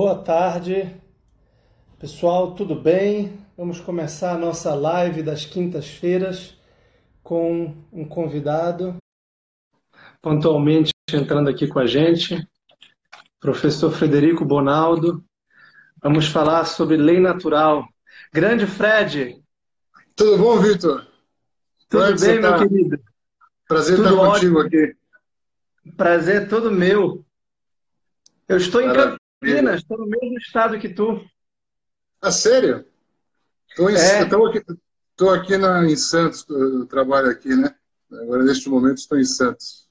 Boa tarde, pessoal, tudo bem? Vamos começar a nossa live das quintas-feiras com um convidado pontualmente entrando aqui com a gente, professor Frederico Bonaldo. Vamos falar sobre lei natural. Grande Fred! Tudo bom, Vitor? Tudo Como é bem, meu tá? querido? Prazer Tudo estar contigo aqui. Prazer todo meu. Eu estou em Campinas, estou no mesmo estado que tu. Ah, sério? Estou é. aqui, aqui na, em Santos, eu trabalho aqui, né? Agora, neste momento, estou em Santos.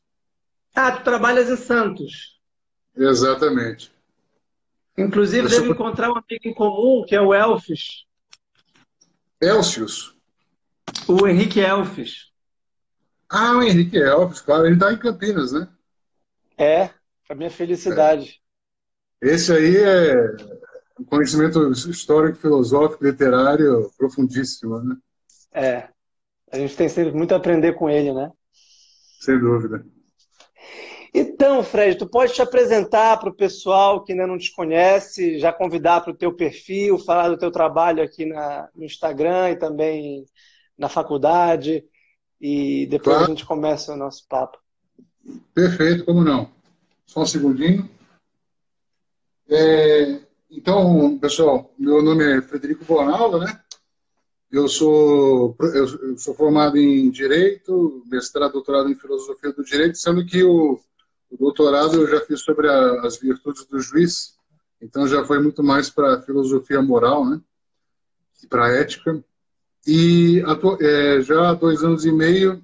Ah, tu trabalhas em Santos. Exatamente. Inclusive, devo encontrar um amigo em comum, que é o Elfis. Elcius? O Henrique Elfis. Ah, o Henrique Elfis, claro. Ele está em Campinas, né? É, a minha felicidade. É. Esse aí é um conhecimento histórico, filosófico, literário profundíssimo, né? É. A gente tem sempre muito a aprender com ele, né? Sem dúvida. Então, Fred, tu pode te apresentar para o pessoal que ainda não te conhece, já convidar para o teu perfil, falar do teu trabalho aqui na, no Instagram e também na faculdade, e depois claro. a gente começa o nosso papo. Perfeito, como não. Só um segundinho. É, então, pessoal, meu nome é Frederico Bonaldo, né? Eu sou, eu sou formado em Direito, mestrado, doutorado em Filosofia do Direito, sendo que o, o doutorado eu já fiz sobre a, as virtudes do juiz, então já foi muito mais para filosofia moral, né? Para ética. E é, já há dois anos e meio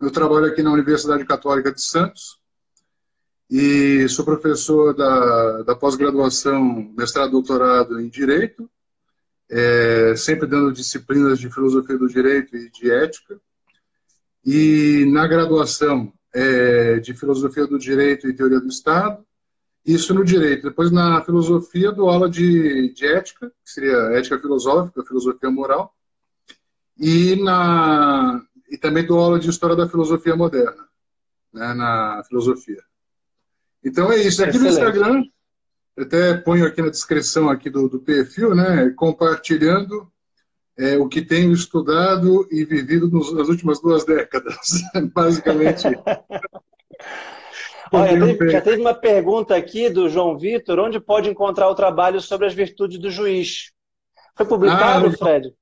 eu trabalho aqui na Universidade Católica de Santos e sou professor da, da pós-graduação, mestrado, doutorado em Direito, é, sempre dando disciplinas de filosofia do direito e de ética. E na graduação é, de Filosofia do Direito e Teoria do Estado, isso no direito. Depois, na filosofia, dou aula de, de ética, que seria ética filosófica, filosofia moral, e, na, e também dou aula de história da filosofia moderna, né, na filosofia. Então é isso. Aqui Excelente. no Instagram, até ponho aqui na descrição aqui do, do perfil, né, compartilhando é, o que tenho estudado e vivido nos, nas últimas duas décadas, basicamente. Olha, teve, já teve uma pergunta aqui do João Vitor, onde pode encontrar o trabalho sobre as virtudes do juiz? Foi publicado, ah, Fred?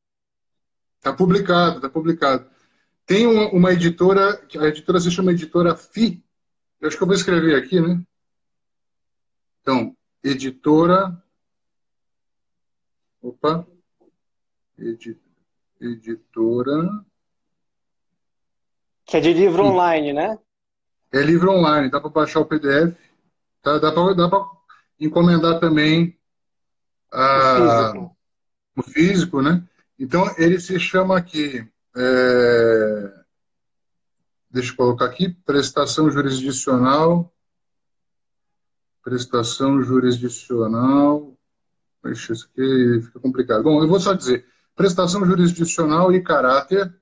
Está publicado, está publicado. Tem uma, uma, editora, a editora se chama Editora FI, eu acho que eu vou escrever aqui, né? Então, editora. Opa, editora. Que é de livro Sim. online, né? É livro online, dá para baixar o PDF, tá? dá para encomendar também a, o, físico. o, físico. né? Então, ele se chama aqui, é, deixa eu colocar aqui, prestação jurisdicional, prestação jurisdicional, Poxa, isso aqui fica complicado. Bom, eu vou só dizer, prestação jurisdicional e caráter.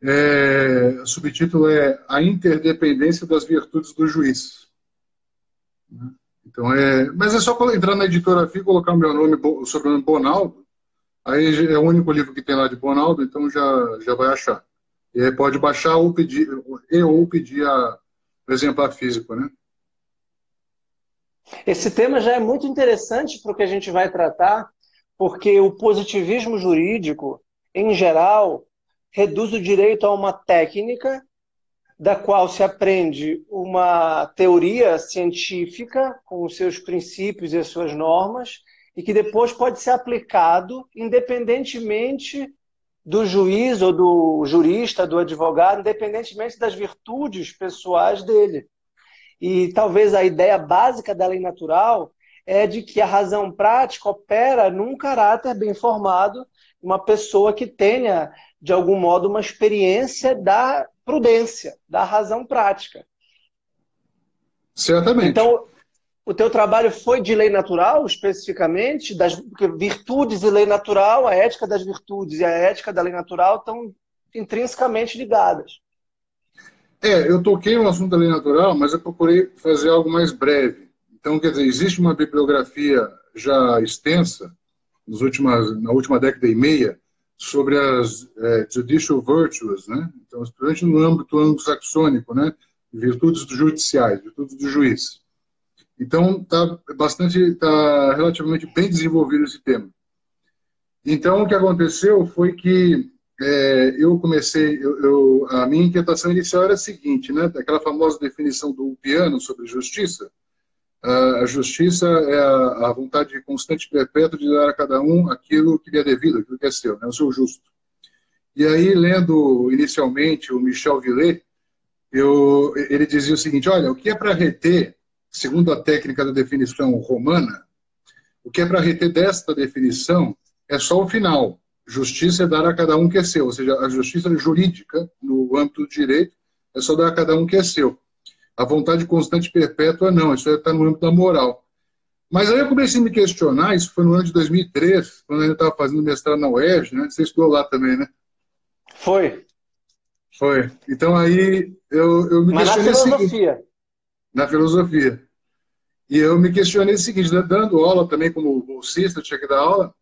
É, o subtítulo é A Interdependência das Virtudes do Juiz. Então é, mas é só entrar na editora aqui, colocar o meu nome, o sobrenome Bonaldo, aí é o único livro que tem lá de Bonaldo, então já, já vai achar. E aí pode baixar ou pedir, e ou pedir a, exemplar físico, né? Esse tema já é muito interessante para o que a gente vai tratar, porque o positivismo jurídico, em geral, reduz o direito a uma técnica da qual se aprende uma teoria científica com os seus princípios e as suas normas e que depois pode ser aplicado independentemente do juiz ou do jurista, do advogado, independentemente das virtudes pessoais dele. E talvez a ideia básica da lei natural é de que a razão prática opera num caráter bem formado, uma pessoa que tenha, de algum modo, uma experiência da prudência, da razão prática. Certamente. Então, o teu trabalho foi de lei natural, especificamente, das virtudes e lei natural, a ética das virtudes e a ética da lei natural estão intrinsecamente ligadas. É, eu toquei no assunto da lei natural, mas eu procurei fazer algo mais breve. Então, quer dizer, existe uma bibliografia já extensa, nos últimas, na última década e meia, sobre as é, judicial virtues, né? Então, principalmente no âmbito anglo-saxônico, né? Virtudes judiciais, virtudes do juiz. Então, está bastante, está relativamente bem desenvolvido esse tema. Então, o que aconteceu foi que é, eu comecei, eu, eu, a minha inquietação inicial era a seguinte, né? Aquela famosa definição do piano sobre justiça. A justiça é a, a vontade constante e perpétua de dar a cada um aquilo que lhe é devido, aquilo que é seu, né? o seu justo. E aí, lendo inicialmente o Michel Villet, eu, ele dizia o seguinte: olha, o que é para reter, segundo a técnica da definição romana, o que é para reter desta definição é só o final. Justiça é dar a cada um que é seu, ou seja, a justiça jurídica, no âmbito do direito, é só dar a cada um que é seu. A vontade constante e perpétua, não, isso está no âmbito da moral. Mas aí eu comecei a me questionar, isso foi no ano de 2003, quando eu estava fazendo mestrado na UERJ, né? Você estudou lá também, né? Foi. Foi. Então aí eu, eu me Mas questionei na filosofia. Seguinte, na filosofia. E eu me questionei o seguinte, dando aula também como bolsista, tinha que dar aula,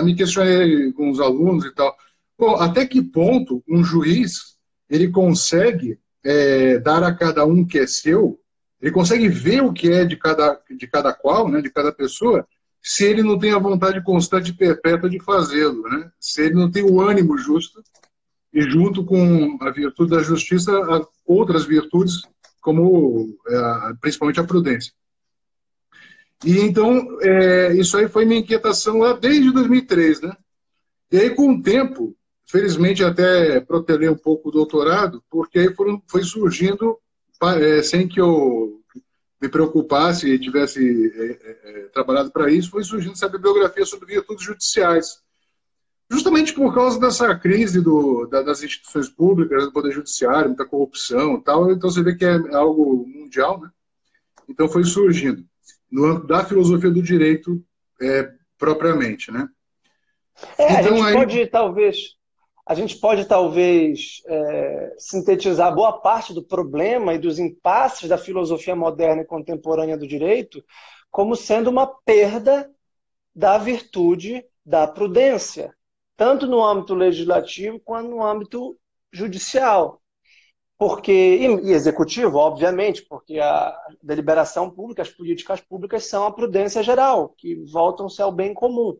me questionei com os alunos e tal. Bom, até que ponto um juiz ele consegue é, dar a cada um que é seu, ele consegue ver o que é de cada, de cada qual, né, de cada pessoa, se ele não tem a vontade constante e perpétua de fazê-lo, né? se ele não tem o ânimo justo, e junto com a virtude da justiça, outras virtudes, como é, principalmente a prudência. E então, é, isso aí foi minha inquietação lá desde 2003, né? E aí, com o tempo, felizmente até protelei um pouco o doutorado, porque aí foram, foi surgindo, é, sem que eu me preocupasse e tivesse é, é, é, trabalhado para isso, foi surgindo essa bibliografia sobre virtudes judiciais. Justamente por causa dessa crise do, da, das instituições públicas, do Poder Judiciário, muita corrupção e tal, então você vê que é algo mundial, né? Então foi surgindo no âmbito da filosofia do direito é, propriamente, né? É, então, a gente aí... pode talvez a gente pode talvez é, sintetizar boa parte do problema e dos impasses da filosofia moderna e contemporânea do direito como sendo uma perda da virtude da prudência, tanto no âmbito legislativo quanto no âmbito judicial porque e, executivo, obviamente, porque a deliberação pública, as políticas públicas são a prudência geral, que voltam-se ao bem comum.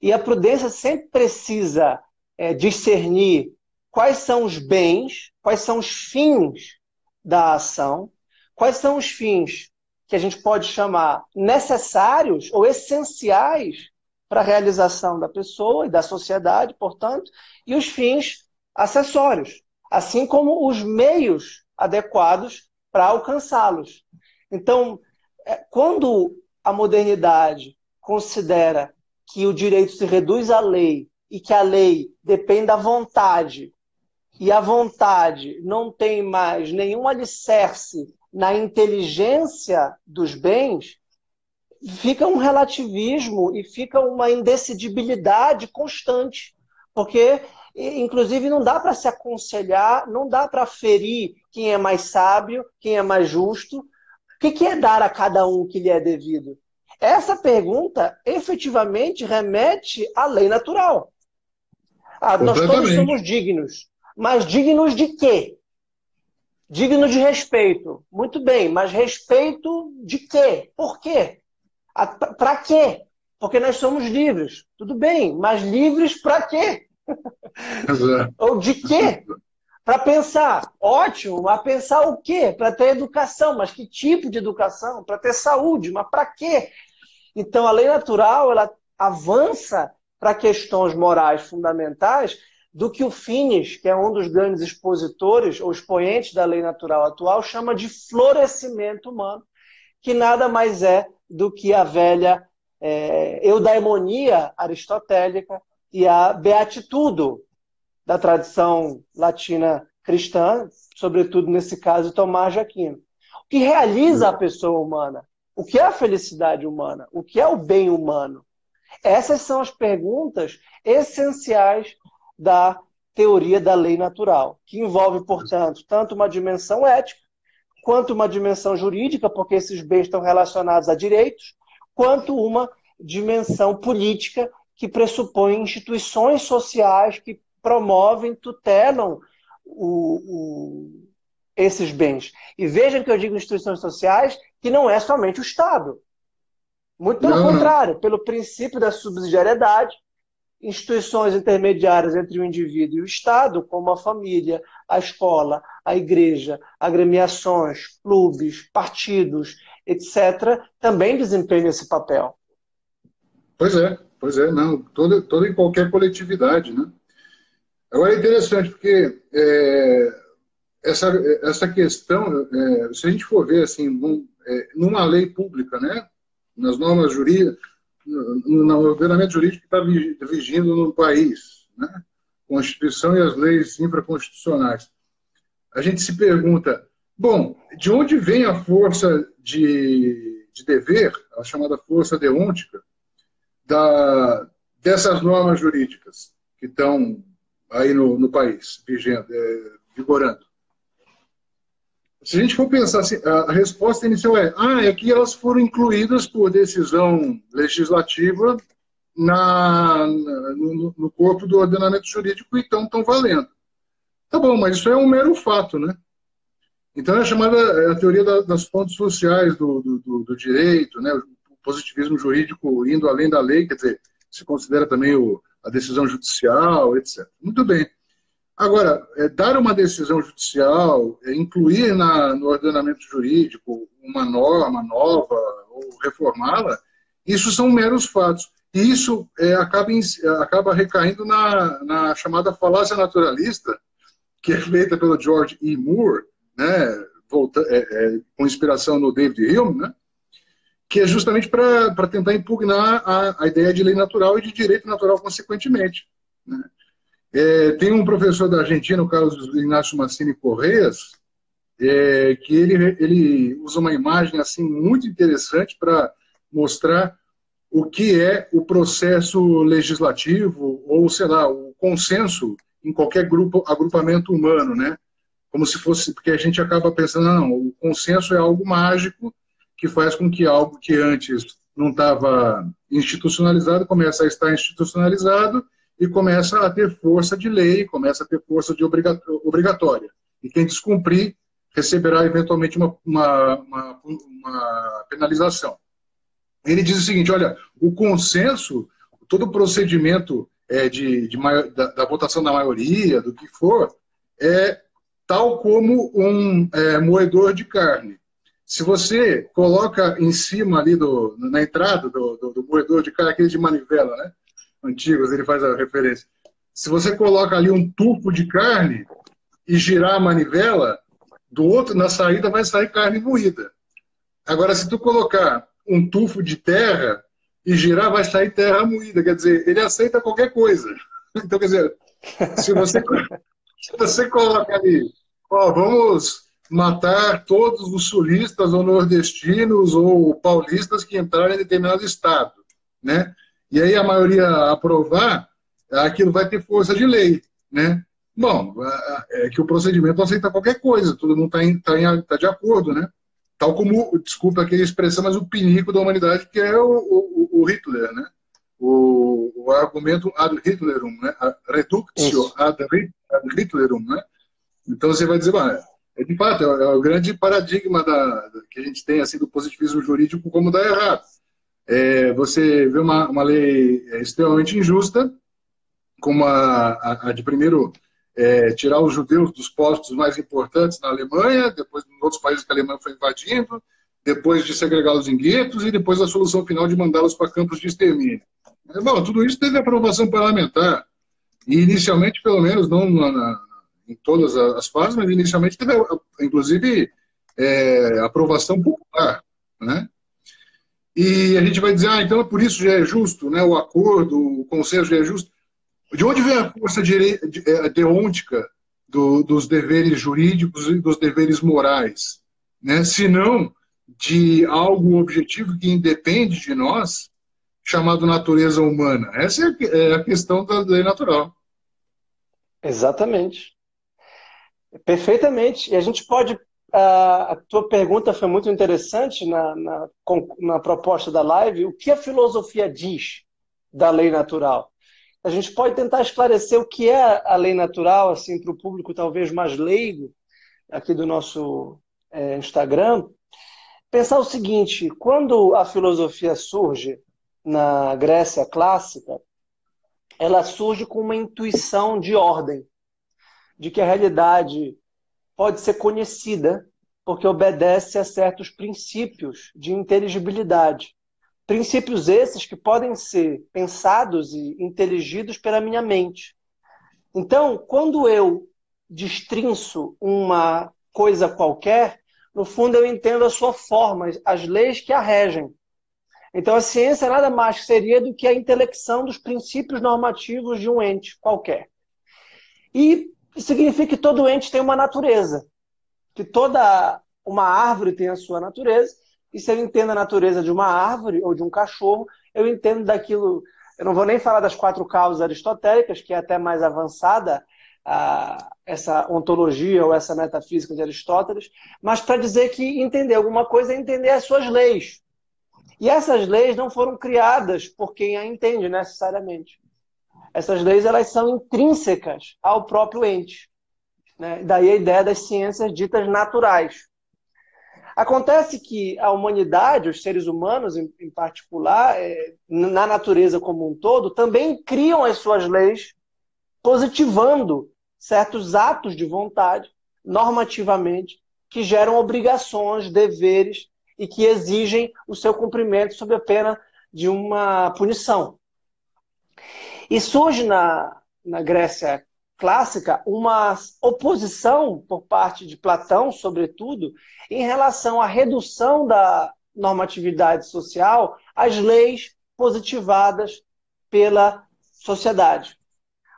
E a prudência sempre precisa é, discernir quais são os bens, quais são os fins da ação, quais são os fins que a gente pode chamar necessários ou essenciais para a realização da pessoa e da sociedade, portanto, e os fins acessórios, assim como os meios adequados para alcançá-los. Então, é, quando a modernidade considera que o direito se reduz à lei e que a lei depende da vontade, e a vontade não tem mais nenhum alicerce na inteligência dos bens, fica um relativismo e fica uma indecidibilidade constante. Porque Inclusive, não dá para se aconselhar, não dá para ferir quem é mais sábio, quem é mais justo. O que é dar a cada um que lhe é devido? Essa pergunta efetivamente remete à lei natural. Ah, nós todos somos dignos. Mas dignos de quê? Digno de respeito. Muito bem, mas respeito de quê? Por quê? Para quê? Porque nós somos livres. Tudo bem, mas livres para quê? Ou de quê? Para pensar. Ótimo, mas pensar o quê? Para ter educação. Mas que tipo de educação? Para ter saúde. Mas para quê? Então, a lei natural ela avança para questões morais fundamentais do que o Finis, que é um dos grandes expositores ou expoentes da lei natural atual, chama de florescimento humano, que nada mais é do que a velha é, eudaimonia aristotélica e a beatitudo da tradição latina cristã, sobretudo nesse caso Tomás de Aquino. O que realiza a pessoa humana? O que é a felicidade humana? O que é o bem humano? Essas são as perguntas essenciais da teoria da lei natural, que envolve, portanto, tanto uma dimensão ética quanto uma dimensão jurídica, porque esses bens estão relacionados a direitos, quanto uma dimensão política que pressupõe instituições sociais que promovem, tutelam o, o, esses bens. E vejam que eu digo instituições sociais que não é somente o Estado. Muito pelo não, contrário, pelo princípio da subsidiariedade, instituições intermediárias entre o indivíduo e o Estado, como a família, a escola, a igreja, agremiações, clubes, partidos, etc., também desempenham esse papel. Pois é, pois é, não, toda, toda e qualquer coletividade, né? Agora é interessante, porque é, essa, essa questão, é, se a gente for ver assim, num, é, numa lei pública, né, nas normas jurídicas, no, no ordenamento jurídico que está vigindo no país, né, Constituição e as leis infraconstitucionais, a gente se pergunta, bom, de onde vem a força de, de dever, a chamada força deôntica, da, dessas normas jurídicas que estão aí no, no país, vigendo, é, vigorando. Se a gente for pensar assim, a resposta inicial é: ah, é que elas foram incluídas por decisão legislativa na, no, no, corpo do ordenamento jurídico e então estão valendo. Tá bom, mas isso é um mero fato, né? Então é chamada é a teoria da, das fontes sociais do, do, do, direito, né? Positivismo jurídico indo além da lei, quer dizer, se considera também o, a decisão judicial, etc. Muito bem. Agora, é, dar uma decisão judicial, é, incluir na, no ordenamento jurídico uma norma nova ou reformá-la, isso são meros fatos. E isso é, acaba, em, acaba recaindo na, na chamada falácia naturalista, que é feita pelo George E. Moore, né, volta, é, é, com inspiração no David Hume, né, que é justamente para tentar impugnar a, a, ideia de lei natural e de direito natural, consequentemente. Né? É, tem um professor da Argentina, o Carlos Inácio Massini Correias, é, que ele, ele usa uma imagem assim muito interessante para mostrar o que é o processo legislativo ou, sei lá, o consenso em qualquer grupo, agrupamento humano, né? Como se fosse, porque a gente acaba pensando, não, o consenso é algo mágico que faz com que algo que antes não estava institucionalizado comece a estar institucionalizado e começa a ter força de lei, começa a ter força de obrigatória. E quem descumprir receberá eventualmente uma, uma, uma, uma penalização. Ele diz o seguinte: olha, o consenso, todo o procedimento é, de, de da, da, votação da maioria, do que for, é tal como um é, moedor de carne. Se você coloca em cima ali do, na entrada do, do, do moedor de carne, aquele de manivela, né? Antigos, ele faz a referência. Se você coloca ali um tufo de carne e girar a manivela, do outro, na saída, vai sair carne moída. Agora, se tu colocar um tufo de terra e girar, vai sair terra moída. Quer dizer, ele aceita qualquer coisa. Então, quer dizer, se você, se você coloca ali, ó, vamos matar todos os sulistas ou nordestinos ou paulistas que entrarem em determinado estado, né? E aí a maioria aprovar, aquilo vai ter força de lei, né? Bom, é que o procedimento aceita qualquer coisa, todo mundo está tá tá de acordo, né? Tal como, desculpa aqui a expressão, mas o pinico da humanidade, que é o, o, o Hitler, né? O, o, argumento ad Hitlerum, né? Reductio ad, ad Hitlerum, né? Então você vai dizer, de fato, é, é o grande paradigma da, que a gente tem assim, do positivismo jurídico como dá errado. É, você vê uma, uma lei é, extremamente injusta, como a, a, a de primeiro é, tirar os judeus dos postos mais importantes na Alemanha, depois em outros países que a Alemanha foi invadindo, depois de segregá-los em guetos e depois a solução final de mandá-los para campos de extermínio. Bom, tudo isso teve aprovação parlamentar. E inicialmente, pelo menos, não na, em todas as fases, mas inicialmente teve, inclusive, é, aprovação popular, né? E a gente vai dizer, ah, então por isso já é justo, né? O acordo, o consenso já é justo. De onde vem a força é, deôntica do, dos deveres jurídicos e dos deveres morais, né? Se não de algo objetivo que independe de nós, chamado natureza humana. Essa é a questão da lei natural. Exatamente. Perfeitamente. E a gente pode a, tua pergunta foi muito interessante na, na, na proposta da live. O que a filosofia diz da lei natural? A gente pode tentar esclarecer o que é a lei natural, assim, para o público talvez mais leigo aqui do nosso é, Instagram. Pensar o seguinte: quando a filosofia surge na Grécia clássica, ela surge com uma intuição de ordem, de que a realidade pode ser conhecida porque obedece a certos princípios de inteligibilidade. Princípios esses que podem ser pensados e inteligidos pela minha mente. Então, quando eu destrinço uma coisa qualquer, no fundo eu entendo a sua forma, as leis que a regem. Então a ciência nada mais seria do que a intelecção dos princípios normativos de um ente qualquer. E significa que todo ente tem uma natureza, que toda uma árvore tem a sua natureza, e se eu entendo a natureza de uma árvore ou de um cachorro, eu entendo daquilo. Eu não vou nem falar das quatro causas aristotélicas, que é até mais avançada a, essa ontologia ou essa metafísica de Aristóteles, mas para dizer que entender alguma coisa é entender as suas leis. E essas leis não foram criadas por quem a entende necessariamente. Essas leis elas são intrínsecas ao próprio ente. Né? Daí a ideia das ciências ditas naturais. Acontece que a humanidade, os seres humanos em, em particular, é, na natureza como um todo, também criam as suas leis positivando certos atos de vontade, normativamente, que geram obrigações, deveres e que exigem o seu cumprimento sob a pena de uma punição. E surge na, na Grécia clássica uma oposição por parte de Platão, sobretudo, em relação à redução da normatividade social às leis positivadas pela sociedade.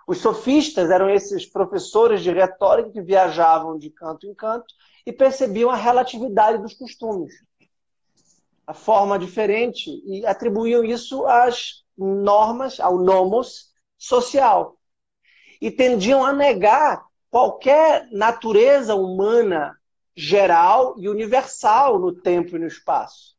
Os sofistas eram esses professores de retórica que viajavam de canto em canto e percebiam a relatividade dos costumes a forma diferente e atribuíam isso às normas, ao nomos social. E tendiam a negar qualquer natureza humana geral e universal no tempo e no espaço.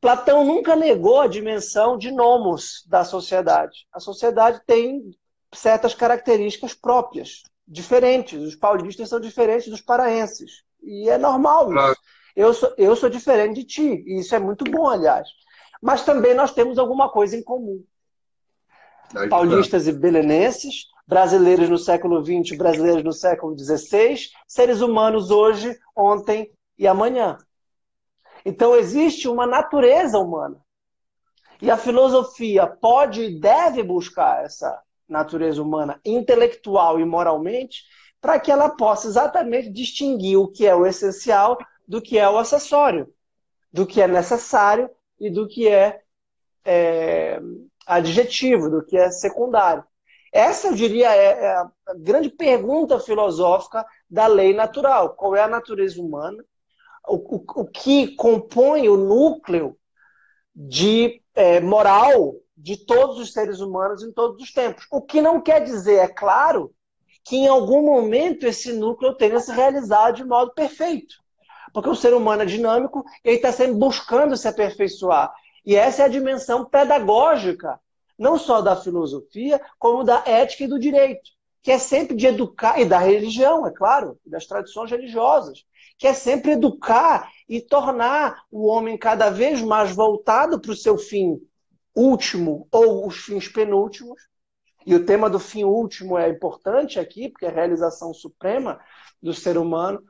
Platão nunca negou a dimensão de nomos da sociedade. A sociedade tem certas características próprias, diferentes. Os paulistas são diferentes dos paraenses. E é normal isso. Eu sou, eu sou diferente de ti, e isso é muito bom, aliás. Mas também nós temos alguma coisa em comum. Paulistas e belenenses, brasileiros no século XX, brasileiros no século XVI, seres humanos hoje, ontem e amanhã. Então existe uma natureza humana. E a filosofia pode e deve buscar essa natureza humana intelectual e moralmente para que ela possa exatamente distinguir o que é o essencial do que é o acessório, do que é necessário e do que é, é adjetivo, do que é secundário. Essa, eu diria, é, é a grande pergunta filosófica da lei natural. Qual é a natureza humana? O, o, o que compõe o núcleo de é, moral de todos os seres humanos em todos os tempos. O que não quer dizer, é claro, que em algum momento esse núcleo tenha se realizado de modo perfeito. Porque o ser humano é dinâmico e ele está sempre buscando se aperfeiçoar. E essa é a dimensão pedagógica, não só da filosofia, como da ética e do direito, que é sempre de educar, e da religião, é claro, das tradições religiosas, que é sempre educar e tornar o homem cada vez mais voltado para o seu fim último ou os fins penúltimos. E o tema do fim último é importante aqui, porque é a realização suprema do ser humano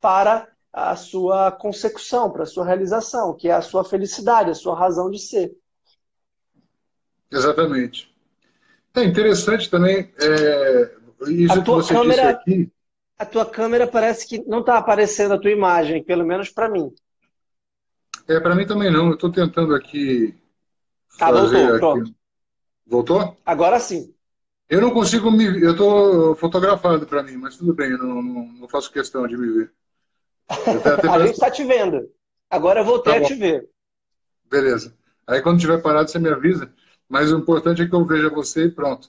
para a sua consecução, para a sua realização, que é a sua felicidade, a sua razão de ser. Exatamente. É interessante também é, isso a tua que você câmera, disse aqui. A tua câmera parece que não está aparecendo a tua imagem, pelo menos para mim. É, para mim também não. Eu estou tentando aqui. Tá, voltou, aqui. pronto. Voltou? Agora sim. Eu não consigo me. Eu estou fotografando para mim, mas tudo bem, eu não, não, não faço questão de me ver. a gente está te vendo. Agora eu voltei tá a te ver. Beleza. Aí quando tiver parado, você me avisa. Mas o importante é que eu veja você e pronto.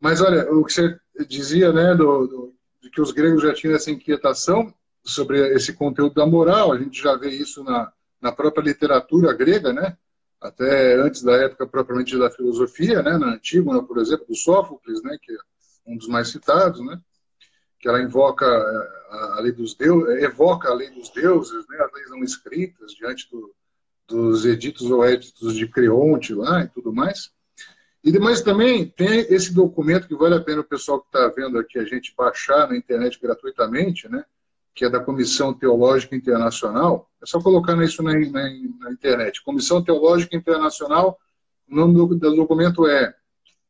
Mas olha, o que você dizia, né, do, do, de que os gregos já tinham essa inquietação, sobre esse conteúdo da moral. A gente já vê isso na, na própria literatura grega, né? até antes da época propriamente da filosofia, né? na Antígona, por exemplo, do Sófocles, né? que é um dos mais citados, né? Que ela invoca eh, a lei dos deuses, evoca a lei dos deuses, né? as leis não escritas diante do, dos editos ou éditos de Creonte lá e tudo mais. E depois também tem esse documento que vale a pena o pessoal que está vendo aqui a gente baixar na internet gratuitamente, né? que é da Comissão Teológica Internacional. É só colocar isso na, na, na internet. Comissão Teológica Internacional, o nome do, do documento é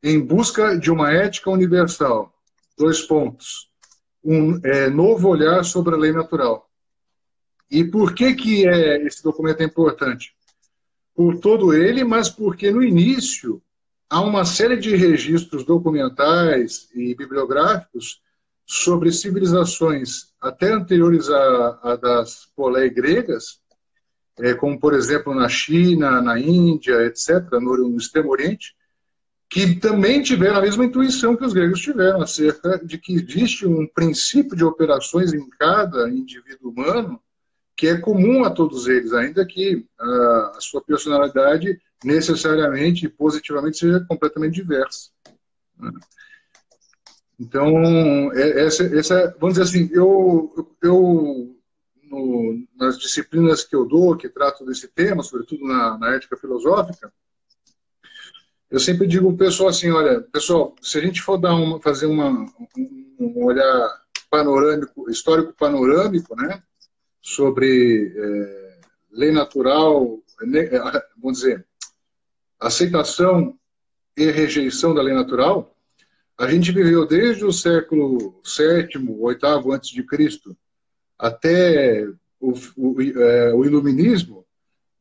Em Busca de uma Ética Universal. Dois pontos. Um é, novo olhar sobre a lei natural. E por que, que é, esse documento é importante? Por todo ele, mas porque no início há uma série de registros documentais e bibliográficos sobre civilizações até anteriores a, a das polé gregas, é, como por exemplo na China, na Índia, etc., no, no Extremo Oriente, que também tiveram a mesma intuição que os gregos tiveram acerca de que existe um princípio de operações em cada indivíduo humano que é comum a todos eles, ainda que a, a sua personalidade necessariamente e positivamente seja completamente diversa. Né? Então, é, essa, essa, vamos dizer assim, eu, eu no, nas disciplinas que eu dou, que trato desse tema, sobretudo na, na ética filosófica, eu sempre digo o pessoal assim, olha, pessoal, se a gente for dar uma, fazer uma, um, um olhar panorâmico, histórico panorâmico, né, sobre é, lei natural, é, vamos dizer, aceitação e rejeição da lei natural, a gente viveu desde o século VII, VIII antes de Cristo, até o, o, é, o, iluminismo,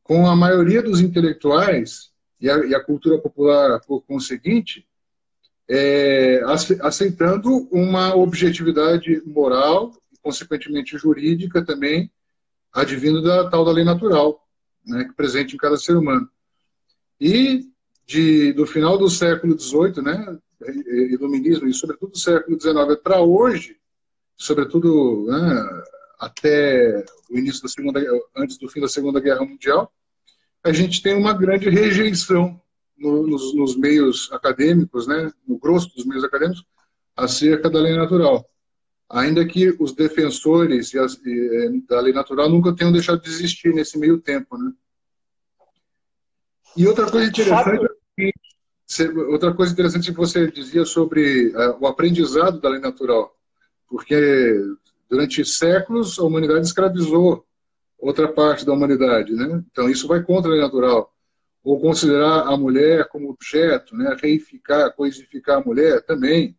com a maioria dos intelectuais e a, e a cultura popular por conseguinte, é, aceitando uma objetividade moral e, consequentemente, jurídica também, advindo da tal da lei natural, né, presente em cada ser humano. E de, do final do século XVIII, né, iluminismo, e sobretudo do século XIX para hoje, sobretudo né, até o início da segunda, antes do fim da Segunda Guerra Mundial, a gente tem uma grande rejeição no, nos, nos, meios acadêmicos, né, no grosso dos meios acadêmicos, acerca da lei natural. Ainda que os defensores as, e, da lei natural nunca tenham deixado de existir nesse meio tempo, né? E outra coisa interessante é outra coisa interessante que você dizia sobre uh, o aprendizado da lei natural, porque durante séculos a humanidade escravizou outra parte da humanidade, né? Então isso vai contra a lei natural. Ou considerar a mulher como objeto, né? Reificar, coisificar a mulher também.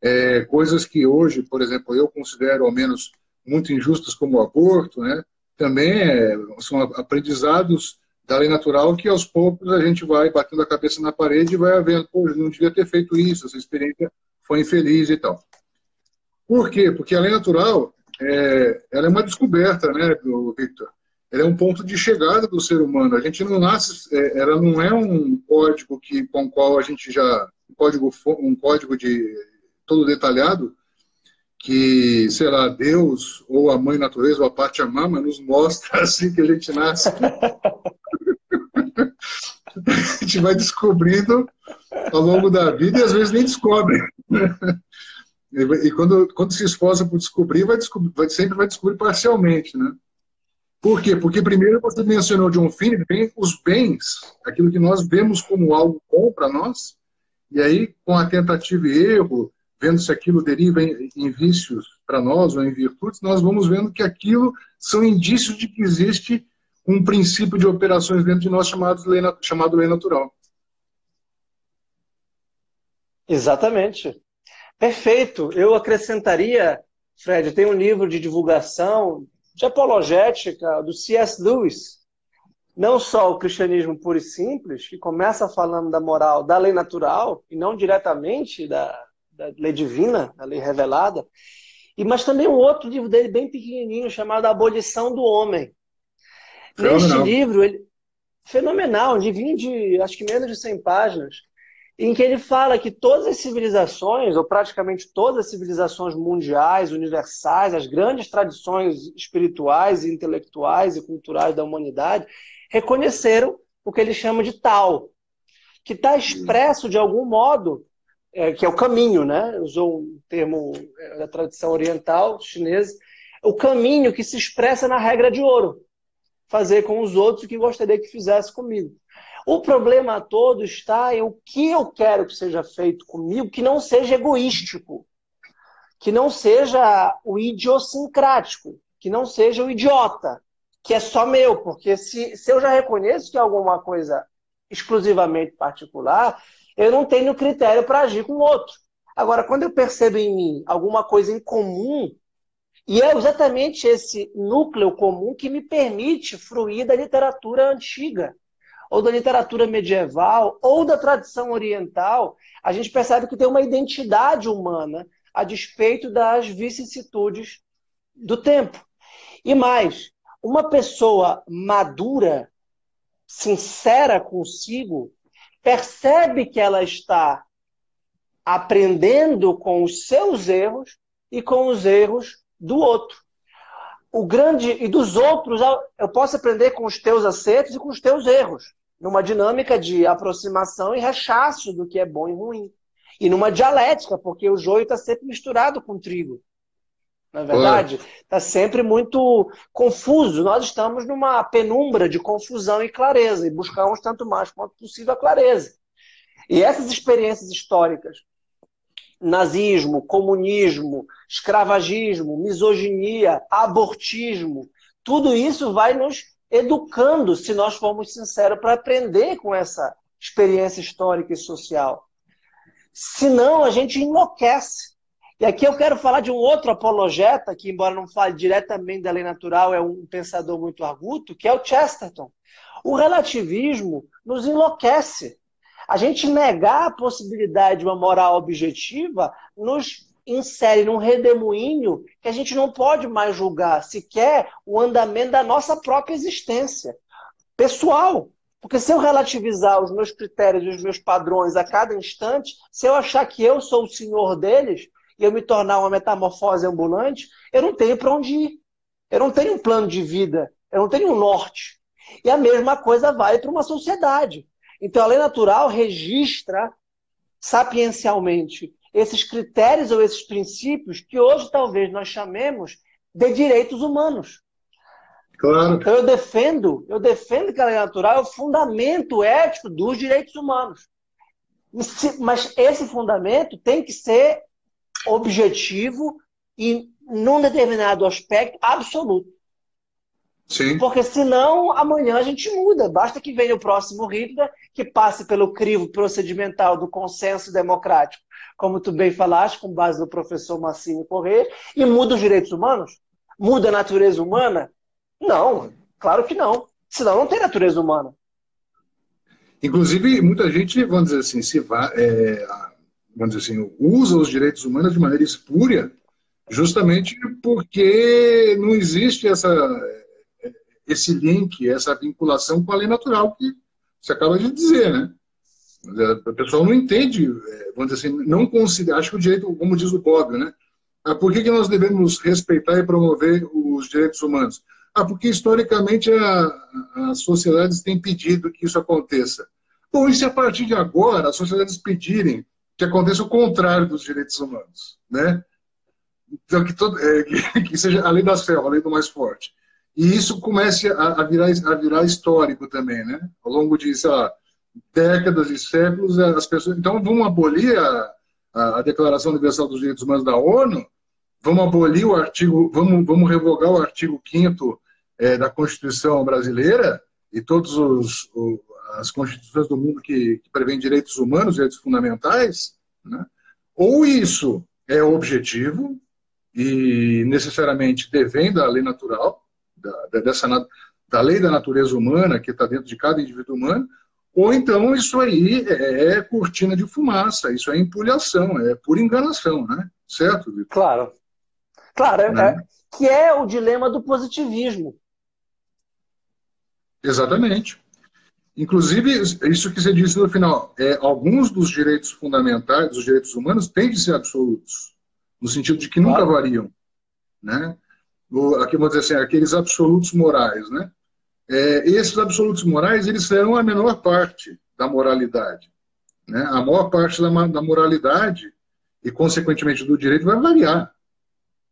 É, coisas que hoje, por exemplo, eu considero ao menos muito injustas como o aborto, né? Também é, são aprendizados da lei natural que aos poucos a gente vai batendo a cabeça na parede e vai vendo, pô, não devia ter feito isso, essa experiência foi infeliz e tal. Por quê? Porque a lei natural é, ela é uma descoberta, né, Victor? Ela é um ponto de chegada do ser humano. A gente não nasce, é, ela não é um código que com o qual a gente já um código um código de todo detalhado que, sei lá, Deus ou a mãe natureza ou a parte mama nos mostra assim que a gente nasce. a gente vai descobrindo ao longo da vida e às vezes nem descobre. E quando, quando se esforça por descobrir, vai, descobrir, vai sempre vai descobrir parcialmente, né? Por quê? Porque primeiro você mencionou um fim, vem os bens, aquilo que nós vemos como algo bom para nós, e aí com a tentativa e erro, vendo se aquilo deriva em, em vícios para nós ou em virtudes, nós vamos vendo que aquilo são indícios de que existe um princípio de operações dentro de nós chamado lei, chamado lei natural. Exatamente. Perfeito. Eu acrescentaria, Fred, tem um livro de divulgação de apologética do C.S. Lewis. Não só o cristianismo puro e simples, que começa falando da moral da lei natural, e não diretamente da, da lei divina, da lei revelada, e mas também um outro livro dele bem pequenininho chamado A Abolição do Homem. Neste livro, ele, fenomenal, um livrinho de acho que menos de 100 páginas, em que ele fala que todas as civilizações, ou praticamente todas as civilizações mundiais, universais, as grandes tradições espirituais, intelectuais e culturais da humanidade, reconheceram o que ele chama de tal, que está expresso de algum modo, é, que é o caminho, né? Usou um termo é, da tradição oriental chinesa, o caminho que se expressa na regra de ouro. Fazer com os outros o que gostaria que fizesse comigo. O problema todo está em o que eu quero que seja feito comigo, que não seja egoístico, que não seja o idiosincrático, que não seja o idiota, que é só meu, porque se, se eu já reconheço que é alguma coisa exclusivamente particular, eu não tenho critério para agir com o outro. Agora, quando eu percebo em mim alguma coisa em comum, e é exatamente esse núcleo comum que me permite fruir da literatura antiga, ou da literatura medieval, ou da tradição oriental, a gente percebe que tem uma identidade humana a despeito das vicissitudes do tempo. E mais, uma pessoa madura, sincera consigo, percebe que ela está aprendendo com os seus erros e com os erros do outro. O grande e dos outros, eu posso aprender com os teus acertos e com os teus erros numa dinâmica de aproximação e rechaço do que é bom e ruim. E numa dialética, porque o joio está sempre misturado com o trigo. Na é verdade, está sempre muito confuso. Nós estamos numa penumbra de confusão e clareza, e buscamos tanto mais quanto possível a clareza. E essas experiências históricas, nazismo, comunismo, escravagismo, misoginia, abortismo, tudo isso vai nos educando, se nós formos sinceros, para aprender com essa experiência histórica e social. Senão, a gente enlouquece. E aqui eu quero falar de um outro apologeta, que, embora não fale diretamente da lei natural, é um pensador muito arguto, que é o Chesterton. O relativismo nos enlouquece. A gente negar a possibilidade de uma moral objetiva nos insere num redemoinho que a gente não pode mais julgar sequer o andamento da nossa própria existência pessoal. Porque se eu relativizar os meus critérios e os meus padrões a cada instante, se eu achar que eu sou o senhor deles e eu me tornar uma metamorfose ambulante, eu não tenho para onde ir. Eu não tenho um plano de vida, eu não tenho um norte. E a mesma coisa vale para uma sociedade. Então a lei natural registra sapiencialmente esses critérios ou esses princípios que hoje talvez nós chamemos de direitos humanos. Claro. Então eu defendo, eu defendo que a lei natural é o fundamento ético dos direitos humanos. Mas esse fundamento tem que ser objetivo e num determinado aspecto absoluto. Sim. Porque senão amanhã a gente muda. Basta que venha o próximo Hitler que passe pelo crivo procedimental do consenso democrático como tu bem falaste, com base no professor Massinho Corrêa, e muda os direitos humanos? Muda a natureza humana? Não, claro que não. Senão não tem natureza humana. Inclusive, muita gente, vamos dizer assim, se vai, é, vamos dizer assim, usa os direitos humanos de maneira espúria, justamente porque não existe essa, esse link, essa vinculação com a lei natural que você acaba de dizer, né? A pessoa não entende, é, vamos dizer assim, não considera, acho que o direito, como diz o Bob, né? Ah, por que, que nós devemos respeitar e promover os direitos humanos? Ah, porque historicamente a, as sociedades têm pedido que isso aconteça. Bom, e se a partir de agora as sociedades pedirem que aconteça o contrário dos direitos humanos, né? Então, que, todo, é, que, que, seja a lei das ferro, a lei do mais forte. E isso comece a, a, virar, a virar histórico também, né? Ao longo de, sei lá, décadas e séculos, as pessoas. Então, vamos abolir a, a, Declaração Universal dos Direitos Humanos da ONU, vamos abolir o artigo, vamos, vamos revogar o artigo 5 é, da Constituição brasileira e todas as constituições do mundo que, que prevêem direitos humanos, direitos fundamentais, né? ou isso é objetivo e necessariamente devendo à lei natural, da, dessa, da lei da natureza humana que está dentro de cada indivíduo humano, ou então isso aí é, é cortina de fumaça, isso é empulhação, é pura enganação, né? Certo, Vitor? Claro. Claro, é, né? é, que é o dilema do positivismo. Exatamente. Inclusive, isso que você disse no final, é, alguns dos direitos fundamentais, dos direitos humanos, têm de ser absolutos, no sentido de que nunca claro. variam. Né? O, aqui vou dizer assim, aqueles absolutos morais. Né? É, esses absolutos morais, eles serão a menor parte da moralidade. Né? A maior parte da, da moralidade, e consequentemente do direito, vai variar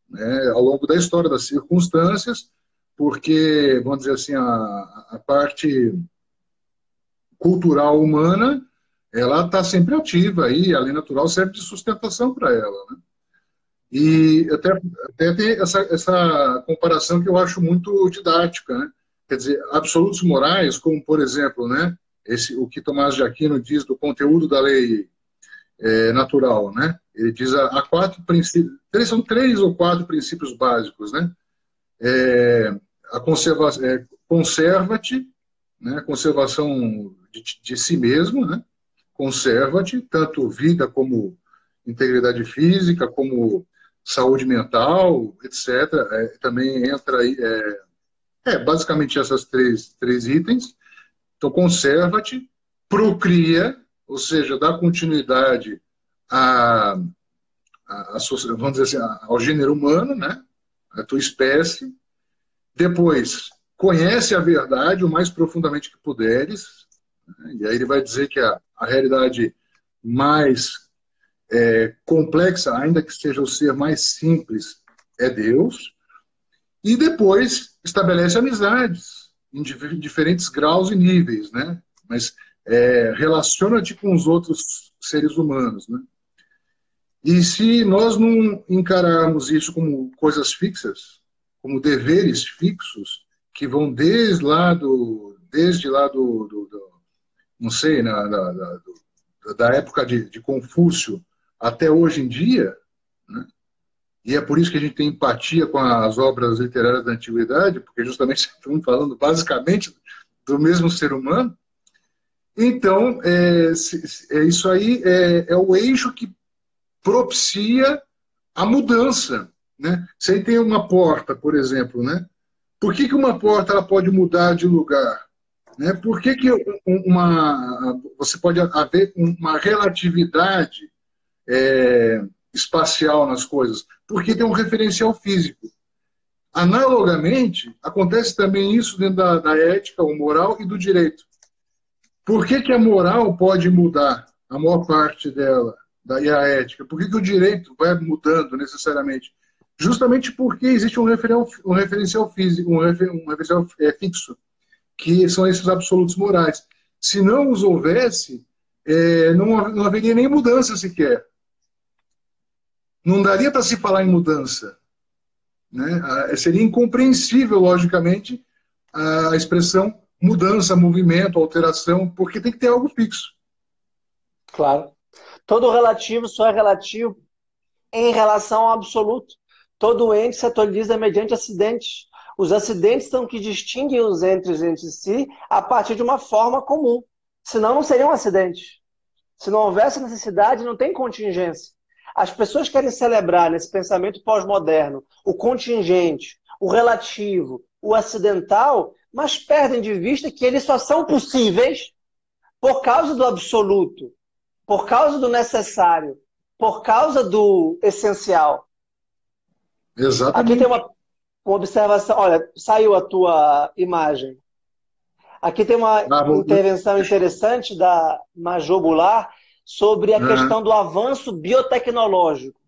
né? ao longo da história, das circunstâncias, porque, vamos dizer assim, a, a parte cultural humana, ela está sempre ativa e a lei natural serve de sustentação para ela. Né? E até, até tem essa, essa comparação que eu acho muito didática. Né? Quer dizer, absolutos morais, como, por exemplo, né, esse, o que Tomás de Aquino diz do conteúdo da lei é, natural. Né? Ele diz há quatro princípios, são três ou quatro princípios básicos. Né? É, a conserva, é, conserva-te, né? conservação de, de si mesmo, né? conserva-te, tanto vida como integridade física, como saúde mental, etc. É, também entra aí, é, é, basicamente essas três, três itens. Então, conserva-te, procria, ou seja, dá continuidade a, a, a, vamos dizer assim, ao gênero humano, né? a tua espécie. Depois, conhece a verdade o mais profundamente que puderes, né? E aí ele vai dizer que a, a realidade mais é, complexa, ainda que seja o ser mais simples, é Deus. E depois estabelece amizades em diferentes graus e níveis, né? Mas é, relaciona-te com os outros seres humanos, né? E se nós não encararmos isso como coisas fixas, como deveres fixos, que vão desde lá do, desde lá do, do, do não sei, na, na, na da época de, de, Confúcio até hoje em dia? E é por isso que a gente tem empatia com as obras literárias da antiguidade, porque justamente estamos falando basicamente do mesmo ser humano. Então, é, é isso aí é, é, o eixo que propicia a mudança. Né? Se aí tem uma porta, por exemplo, né? por que, que uma porta ela pode mudar de lugar? Né? Por que, que uma, você pode haver uma relatividade é, espacial nas coisas? Porque tem um referencial físico. Analogamente, acontece também isso dentro da, da ética, o moral e do direito. Por que, que a moral pode mudar, a maior parte dela, e a ética? Por que, que o direito vai mudando necessariamente? Justamente porque existe um referencial, um referencial físico, um, referencial é, fixo que são esses absolutos morais. Se não os houvesse, é, não, não haveria nem mudança sequer. Não daria para se falar em mudança. Né? Ah, seria incompreensível, logicamente, a expressão mudança, movimento, alteração, porque tem que ter algo fixo. Claro. Todo relativo só é relativo em relação ao absoluto. Todo ente se atualiza mediante acidentes. Os acidentes são que distinguem os entes entre si a partir de uma forma comum. Senão não seriam acidentes. Se não houvesse necessidade, não tem contingência. As pessoas querem celebrar nesse pensamento pós-moderno o contingente, o relativo, o acidental, mas perdem de vista que eles só são possíveis por causa do absoluto, por causa do necessário, por causa do essencial. Exatamente. Aqui tem uma, uma observação. Olha, saiu a tua imagem. Aqui tem uma ah, intervenção interessante da Major Goulart sobre a uhum. questão do avanço biotecnológico.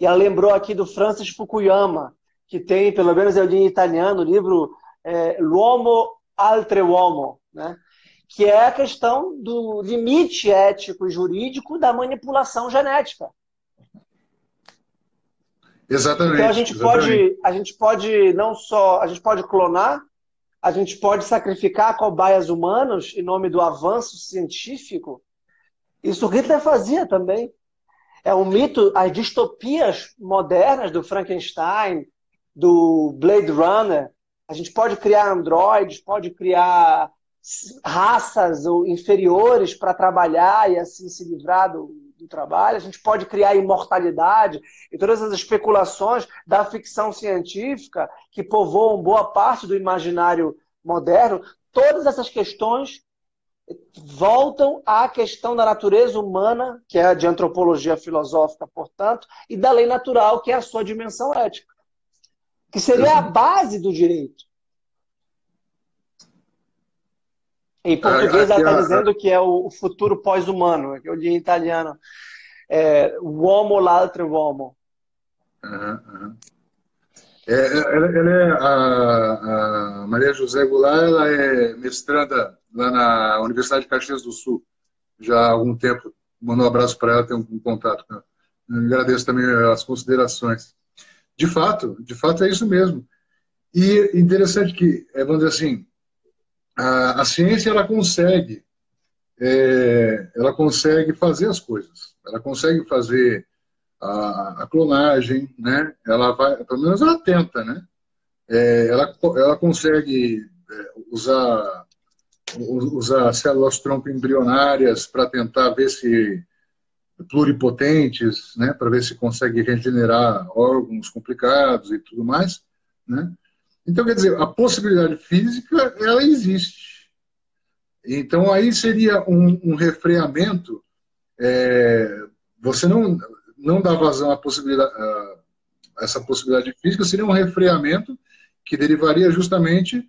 E ela lembrou aqui do Francis Fukuyama, que tem, pelo menos eu li em italiano, o livro é, L'uomo altre uomo, né? que é a questão do limite ético e jurídico da manipulação genética. Exatamente. Então a gente exatamente. pode, a gente pode não só, a gente pode clonar, a gente pode sacrificar cobaias humanos em nome do avanço científico. Isso Hitler fazia também. É um mito, as distopias modernas do Frankenstein, do Blade Runner. A gente pode criar androides, pode criar raças inferiores para trabalhar e assim se livrar do, do trabalho, a gente pode criar imortalidade e todas as especulações da ficção científica que povoam boa parte do imaginário moderno, todas essas questões voltam à questão da natureza humana, que é a de antropologia filosófica, portanto, e da lei natural, que é a sua dimensão ética, que seria a base do direito. Em português, ela está dizendo que é o futuro pós-humano, que eu digo em italiano, é, uomo l'altro uomo. Uhum, uhum. É, ela, ela, é a, a, Maria José Goulart, ela é mestranda lá na Universidade de Caxias do Sul, já há algum tempo. Mando um abraço para ela, tenho um, um contato. Agradeço também as considerações. De fato, de fato é isso mesmo. E interessante que, é, vamos dizer assim, a, a ciência ela consegue, é, ela consegue fazer as coisas. Ela consegue fazer a, a, clonagem, né? Ela vai, pelo menos ela tenta, né? É, ela, ela consegue é, usar usar células tronco embrionárias para tentar ver se pluripotentes, né, para ver se consegue regenerar órgãos complicados e tudo mais, né? Então, quer dizer, a possibilidade física, ela existe. Então, aí seria um, um refreamento. É, você não, não dá vazão à possibilidade, a essa possibilidade física, seria um refreamento que derivaria justamente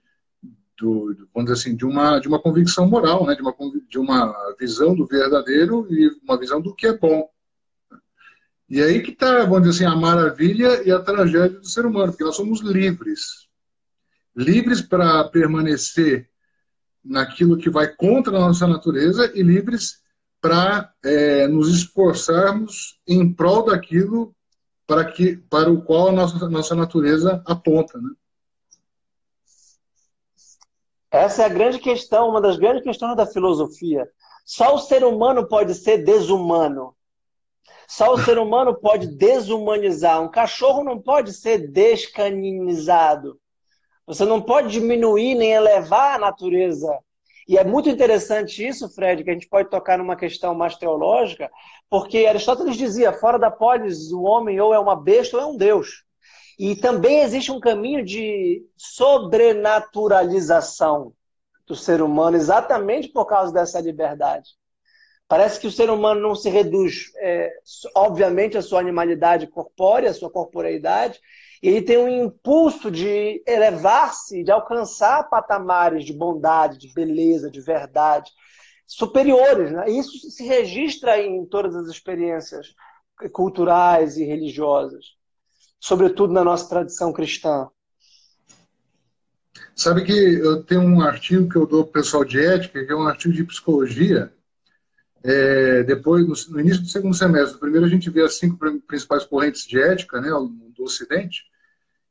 do, vamos dizer assim, de uma, de uma convicção moral, né? de, uma, de uma visão do verdadeiro e uma visão do que é bom. E aí que está, vamos dizer assim, a maravilha e a tragédia do ser humano, porque nós somos livres livres para permanecer naquilo que vai contra a nossa natureza e livres para é, nos esforçarmos em prol daquilo para, que, para o qual a nossa, nossa natureza aponta. Né? Essa é a grande questão, uma das grandes questões da filosofia. Só o ser humano pode ser desumano. Só o ser humano pode desumanizar. Um cachorro não pode ser descaninizado. Você não pode diminuir nem elevar a natureza. E é muito interessante isso, Fred, que a gente pode tocar numa questão mais teológica, porque Aristóteles dizia: fora da polis, o homem ou é uma besta ou é um deus. E também existe um caminho de sobrenaturalização do ser humano, exatamente por causa dessa liberdade. Parece que o ser humano não se reduz, é, obviamente, à sua animalidade corpórea, à sua corporeidade, ele tem um impulso de elevar-se, de alcançar patamares de bondade, de beleza, de verdade superiores. Né? Isso se registra em todas as experiências culturais e religiosas, sobretudo na nossa tradição cristã. Sabe que eu tenho um artigo que eu dou para o pessoal de ética, que é um artigo de psicologia. É, depois, no, no, início do segundo semestre, primeiro a gente vê as cinco principais correntes de ética né, do Ocidente.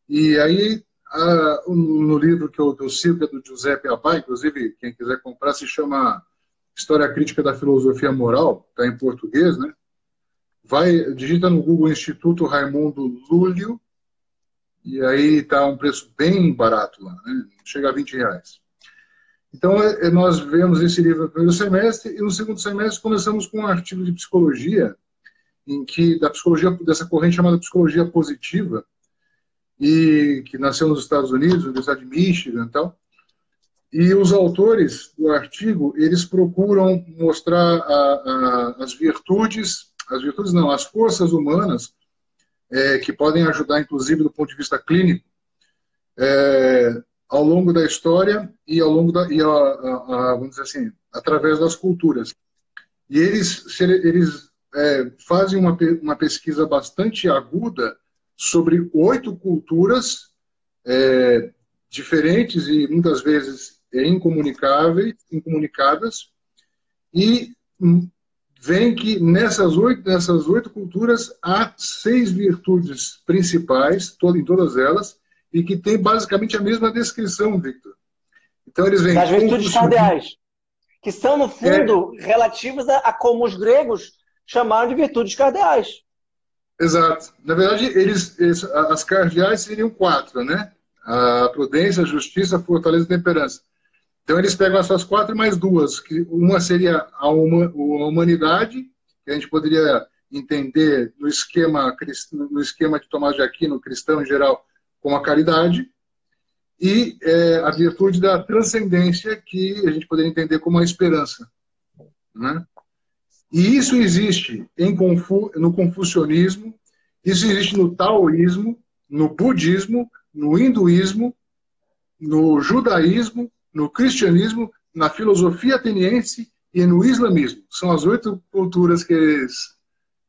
E aí, a, no livro que eu, eu cito, que é do Giuseppe Abai, inclusive, quem quiser comprar, se chama História Crítica da Filosofia Moral, está em português, né? Vai, digita no Google Instituto Raimundo Lúlio, e aí está um preço bem barato lá, né? chega a 20 reais. Então, é, é, nós vemos esse livro no primeiro semestre, e no segundo semestre começamos com um artigo de psicologia, em que, da psicologia, dessa corrente chamada psicologia positiva, e que nasceu nos Estados Unidos, na Universidade de Michigan e tal. E os autores do artigo, eles procuram mostrar a, a, as virtudes, as virtudes não, as forças humanas é, que podem ajudar, inclusive, do ponto de vista clínico, é, ao longo da história e ao longo da, e a, a, vamos dizer assim, através das culturas. E eles, eles é, fazem uma, uma pesquisa bastante aguda sobre oito culturas é, diferentes e muitas vezes incomunicáveis, incomunicadas, e vem que nessas oito, nessas oito culturas há seis virtudes principais, em todas elas, e que tem basicamente a mesma descrição, Victor. Então eles vêm. As virtudes cardeais, que são, no fundo, é... relativas a, a, como os gregos chamaram de virtudes cardeais. Exato. Na verdade, eles, eles, as cardeais seriam quatro, né? A prudência, a justiça, a fortaleza e a temperança. Então eles pegam essas quatro mais duas, que uma seria a, uma, a humanidade, que a gente poderia entender no esquema, no esquema de Tomás de Aquino, cristão em geral, como a caridade. e é, a virtude da transcendência, que a gente poderia entender como a esperança. Né? E isso existe Confu no confucionismo, isso existe no taoísmo, no budismo, no hinduísmo, no judaísmo, no cristianismo, na filosofia ateniense e no islamismo. São as oito culturas que eles,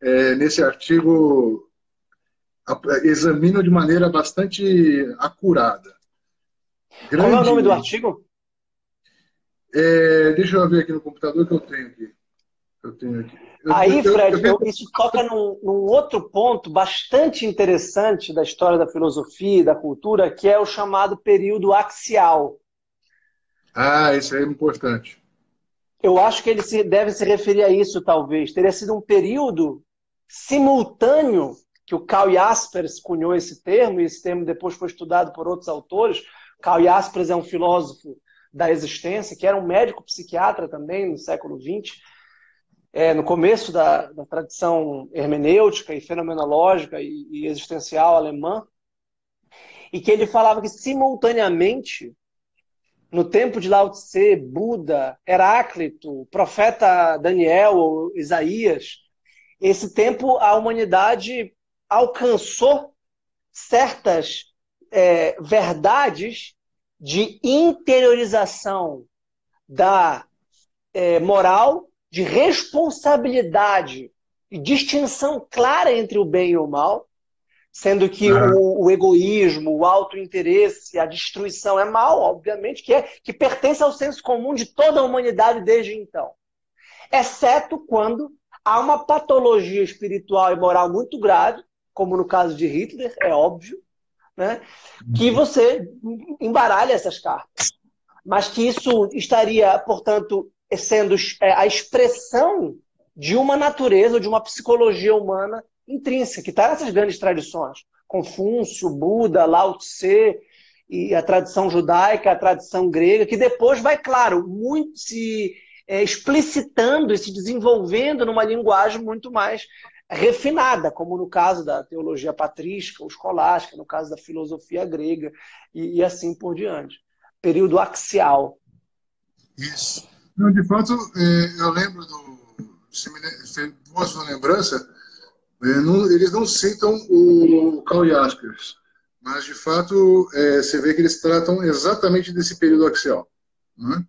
é, nesse artigo, examinam de maneira bastante acurada. Grande... Qual é o nome do artigo? É, deixa eu ver aqui no computador que eu tenho aqui. Eu tenho aqui. Eu, Aí, Fred, eu, isso toca num, num, outro ponto bastante interessante da história da filosofia e da cultura, que é o chamado período axial. Ah, isso é importante. Eu acho que ele se, deve se referir a isso, talvez. Teria sido um período simultâneo, que o Karl Jaspers cunhou esse termo, e esse termo depois foi estudado por outros autores. Karl Jaspers é um filósofo da existência, que era um médico psiquiatra também no século XX, é, no começo da, da, tradição hermenêutica e fenomenológica e, e existencial alemã, e que ele falava que simultaneamente no tempo de Lao Tse, Buda, Heráclito, profeta Daniel ou Isaías, esse tempo a humanidade alcançou certas é, verdades de interiorização da é, moral, de responsabilidade e distinção clara entre o bem e o mal, Sendo que o, o, egoísmo, o autointeresse, a destruição é mal, obviamente, que, é, que pertence ao senso comum de toda a humanidade desde então. Exceto quando há uma patologia espiritual e moral muito grave, como no caso de Hitler, é óbvio, né, que uhum. você embaralha essas cartas. Mas que isso estaria, portanto, sendo é, a expressão de uma natureza, de uma psicologia humana intrínseca, que está nessas grandes tradições. Confúcio, Buda, Lao Tse, e a tradição judaica, a tradição grega, que depois vai, claro, muito se é, explicitando e se desenvolvendo numa linguagem muito mais refinada, como no caso da teologia patrística ou escolástica, no caso da filosofia grega e, e assim por diante. Período axial. Isso. Não, de fato, é, eu lembro do. Se me lembrança, eles não citam o Karl Jaspers, mas de fato é, você vê que eles tratam exatamente desse período axial. Né?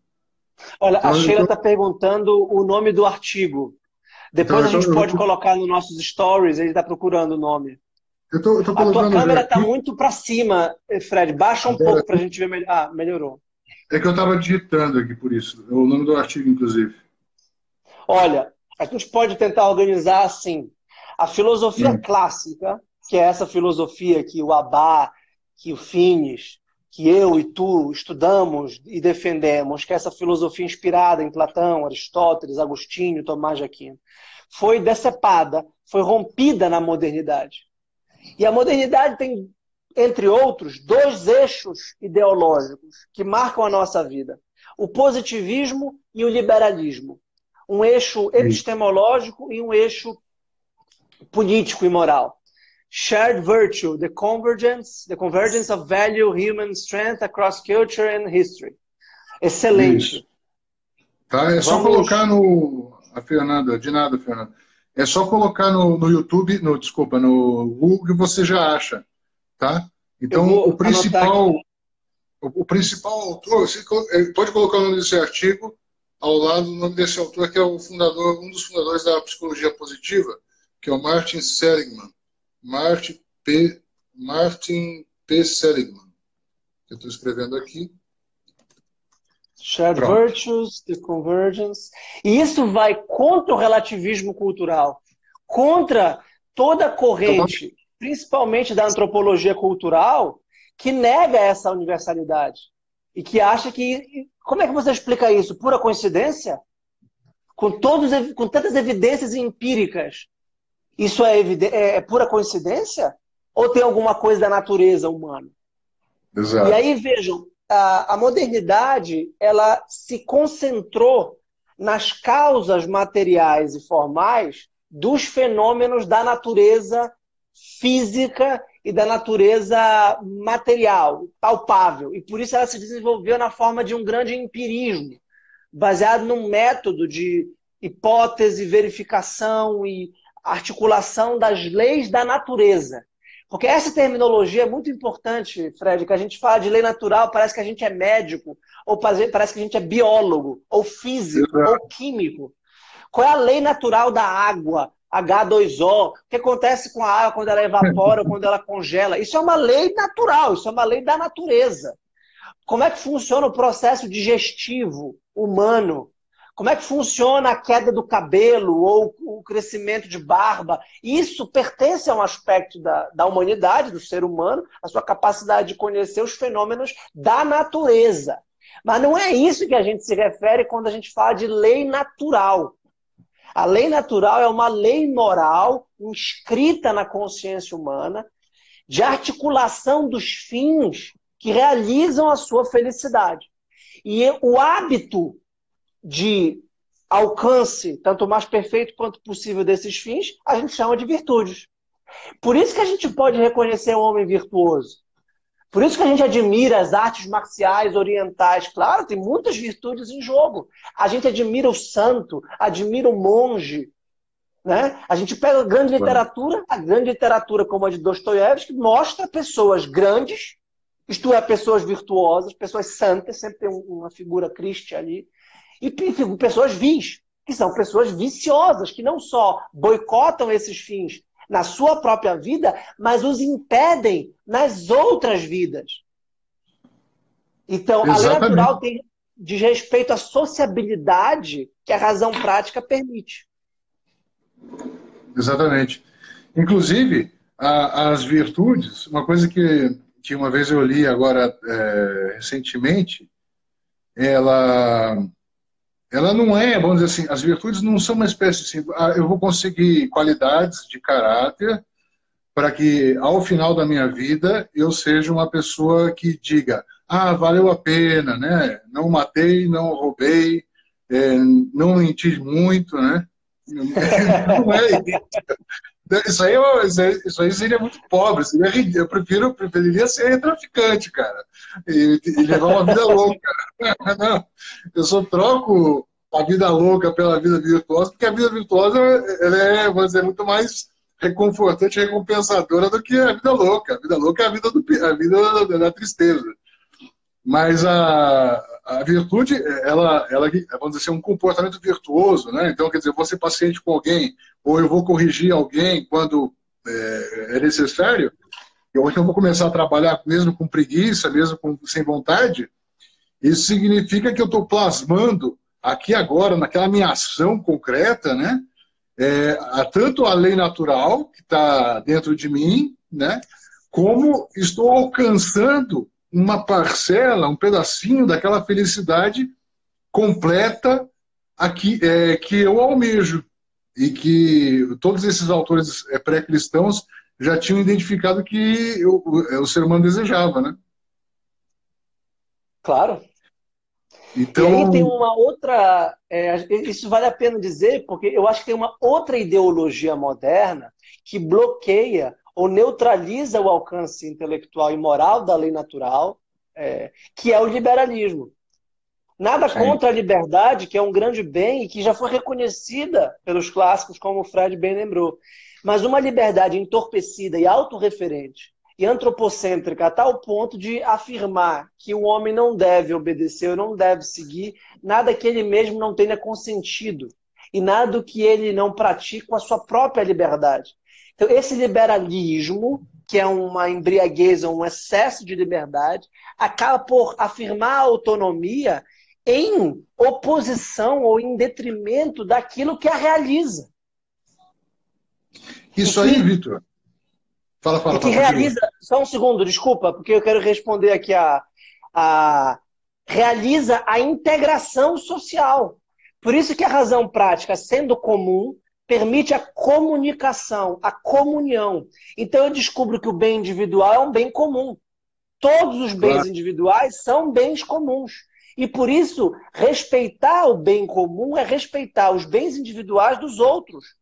Olha, então, a Sheila está tô... perguntando o nome do artigo. Depois então, a gente pode colocar nos nossos stories, ele está procurando o nome. Eu tô, eu tô a tua câmera está muito para cima, Fred. Baixa um é, pouco para a gente ver melhor. Ah, melhorou. É que eu estava digitando aqui por isso. É o nome do artigo, inclusive. Olha, a gente pode tentar organizar assim. A filosofia hum. clássica, que é essa filosofia que o Abá, que o Finis, que eu e tu estudamos e defendemos, que é essa filosofia inspirada em Platão, Aristóteles, Agostinho, Tomás de Aquino, foi decepada, foi rompida na modernidade. E a modernidade tem, entre outros, dois eixos ideológicos que marcam a nossa vida: o positivismo e o liberalismo. Um eixo epistemológico e um eixo político e moral. Shared virtue, the convergence, the convergence of value, human strength across culture and history. Excelente. Isso. Tá, é só colocar no. A Fernanda, de nada, Fernanda. É só colocar no, no YouTube, no, desculpa, no Google que você já acha. Tá? Então, o principal. O, o, principal autor, você é, pode colocar o nome desse artigo ao lado do nome desse autor, que é o fundador, um dos fundadores da psicologia positiva, que é o Martin Seligman. Martin P. Martin P. Seligman. Eu estou escrevendo aqui. Shared Pronto. Virtues, The Convergence. E isso vai contra o relativismo cultural, contra toda a corrente, principalmente da antropologia cultural, que nega essa universalidade. E que acha que. Como é que você explica isso? Pura coincidência? Com, todos, com tantas evidências empíricas isso é, é, é pura coincidência? Ou tem alguma coisa da natureza humana? Exato. E aí, vejam, a, a modernidade ela se concentrou nas causas materiais e formais dos fenômenos da natureza física e da natureza material, palpável. E por isso ela se desenvolveu na forma de um grande empirismo, baseado num método de hipótese, verificação e articulação das leis da natureza. Porque essa terminologia é muito importante, Fred, que a gente fala de lei natural, parece que a gente é médico, ou parece que a gente é biólogo, ou físico, ou químico. Qual é a lei natural da água? H2O. O que acontece com a água quando ela evapora, quando ela congela? Isso é uma lei natural, isso é uma lei da natureza. Como é que funciona o processo digestivo humano? Como é que funciona a queda do cabelo ou o crescimento de barba? Isso pertence a um aspecto da, da humanidade, do ser humano, a sua capacidade de conhecer os fenômenos da natureza. Mas não é isso que a gente se refere quando a gente fala de lei natural. A lei natural é uma lei moral inscrita na consciência humana de articulação dos fins que realizam a sua felicidade. E o hábito de alcance, tanto mais perfeito quanto possível desses fins, a gente chama de virtudes. Por isso que a gente pode reconhecer um homem virtuoso. Por isso que a gente admira as artes marciais orientais. Claro, tem muitas virtudes em jogo. A gente admira o santo, admira o monge. Né? A gente pega a grande literatura, a grande literatura como a de Dostoiévski, mostra pessoas grandes, isto é, pessoas virtuosas, pessoas santas, sempre tem uma figura Cristo ali, e pessoas vis, que são pessoas viciosas, que não só boicotam esses fins na sua própria vida, mas os impedem nas outras vidas. Então, Exatamente. a lei natural tem diz respeito à sociabilidade que a razão prática permite. Exatamente. Inclusive, a, as virtudes, uma coisa que, que uma vez eu li agora é, recentemente, ela ela não é, vamos dizer assim, as virtudes não são uma espécie assim, ah, eu vou conseguir qualidades de caráter para que ao final da minha vida eu seja uma pessoa que diga, ah, valeu a pena, né? Não matei, não roubei, é, não menti muito, né? Não é isso aí, isso aí seria muito pobre. Seria, eu prefiro, preferiria ser traficante, cara. E, e levar uma vida louca. Não, eu só troco a vida louca pela vida virtuosa, porque a vida virtuosa ela é, dizer, muito mais reconfortante e recompensadora do que a vida louca. A vida louca é a vida, do, a vida da tristeza. Mas a, a virtude, ela, ela, vamos dizer assim, é um comportamento virtuoso, né? Então, quer dizer, eu vou ser paciente com alguém, ou eu vou corrigir alguém quando é, é necessário, ou então eu vou começar a trabalhar mesmo com preguiça, mesmo com, sem vontade, isso significa que eu estou plasmando aqui agora, naquela minha ação concreta, né? É, tanto a lei natural que está dentro de mim, né? Como estou alcançando uma parcela, um pedacinho daquela felicidade completa aqui, é, que eu almejo e que todos esses autores é, pré-cristãos já tinham identificado que o, o, ser humano desejava, né? Claro. Então... E aí tem uma outra. É, isso vale a pena dizer, porque eu acho que tem uma outra ideologia moderna que bloqueia ou neutraliza o alcance intelectual e moral da lei natural, é, que é o liberalismo. Nada Sim. contra a liberdade, que é um grande bem e que já foi reconhecida pelos clássicos, como o Fred bem lembrou. Mas uma liberdade entorpecida e autorreferente e antropocêntrica a tal ponto de afirmar que o homem não deve obedecer ou não deve seguir nada que ele mesmo não tenha consentido e nada que ele não pratique com a sua própria liberdade. Então, esse liberalismo, que é uma embriagueza, um excesso de liberdade, acaba por afirmar a autonomia em oposição ou em detrimento daquilo que a realiza. Isso aí, Vitor. Fala, fala. E que realiza. Só um segundo, desculpa, porque eu quero responder aqui a, a. Realiza a integração social. Por isso que a razão prática, sendo comum, permite a comunicação, a comunhão. Então eu descubro que o bem individual é um bem comum. Todos os bens claro. individuais são bens comuns. E por isso, respeitar o bem comum é respeitar os bens individuais dos outros,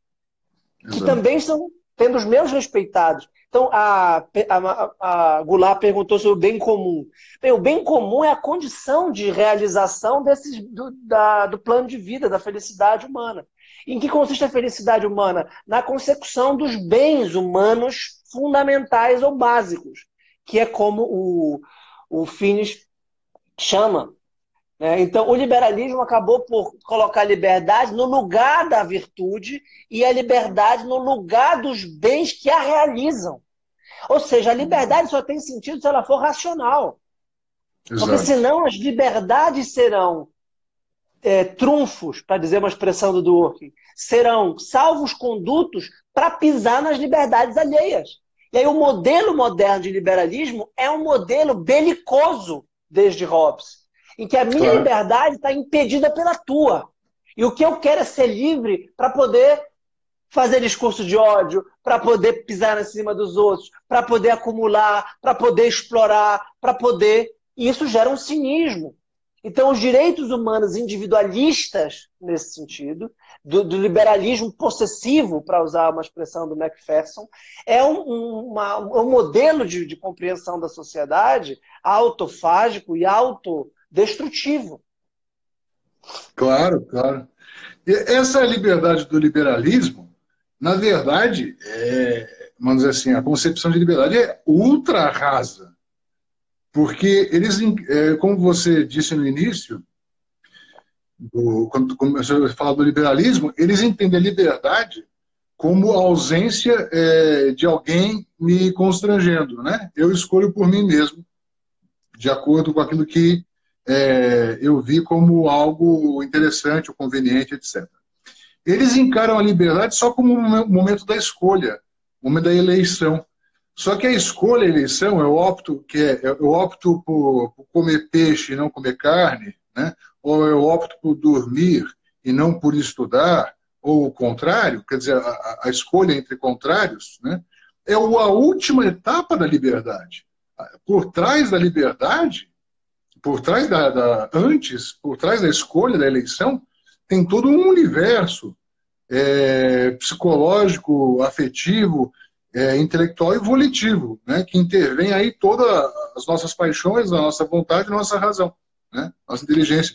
Exato. que também são tendo os meus respeitados. Então, a, a, a Goulart perguntou sobre o bem comum. Bem, o bem comum é a condição de realização desses, do, da, do plano de vida, da felicidade humana. Em que consiste a felicidade humana? Na consecução dos bens humanos fundamentais ou básicos, que é como o, o Finis chama. Né? Então, o liberalismo acabou por colocar a liberdade no lugar da virtude e a liberdade no lugar dos bens que a realizam. Ou seja, a liberdade só tem sentido se ela for racional. Exato. Porque senão as liberdades serão é, trunfos, para dizer uma expressão do Durkheim, serão salvos condutos para pisar nas liberdades alheias. E aí o modelo moderno de liberalismo é um modelo belicoso desde Hobbes, em que a minha claro. liberdade está impedida pela tua. E o que eu quero é ser livre para poder fazer discurso de ódio, para poder pisar em cima dos outros, para poder acumular, para poder explorar, para poder. E isso gera um cinismo. Então, os direitos humanos individualistas, nesse sentido, do, do liberalismo possessivo, para usar uma expressão do Macpherson, é um, uma, um modelo de, de compreensão da sociedade autofágico e autodestrutivo. Claro, claro. E essa liberdade do liberalismo, na verdade, é, vamos dizer assim, a concepção de liberdade é ultra rasa. Porque eles, é, como você disse no início, do, quando começou a falar do liberalismo, eles entendem a liberdade como a ausência é, de alguém me constrangendo. Né? Eu escolho por mim mesmo, de acordo com aquilo que é, eu vi como algo interessante ou conveniente, etc. Eles encaram a liberdade só como um momento da escolha, um momento da eleição. Só que a escolha, a eleição, eu opto, que é, eu opto por, por comer peixe e não comer carne, né? ou eu opto por dormir e não por estudar, ou o contrário, quer dizer, a, a escolha entre contrários, né? é a última etapa da liberdade. Por trás da liberdade, por trás da, da antes, por trás da escolha da eleição, tem todo um universo é, psicológico, afetivo, é, intelectual e volitivo, né, que intervém aí todas as nossas paixões, a nossa vontade, a nossa razão, né, nossa inteligência.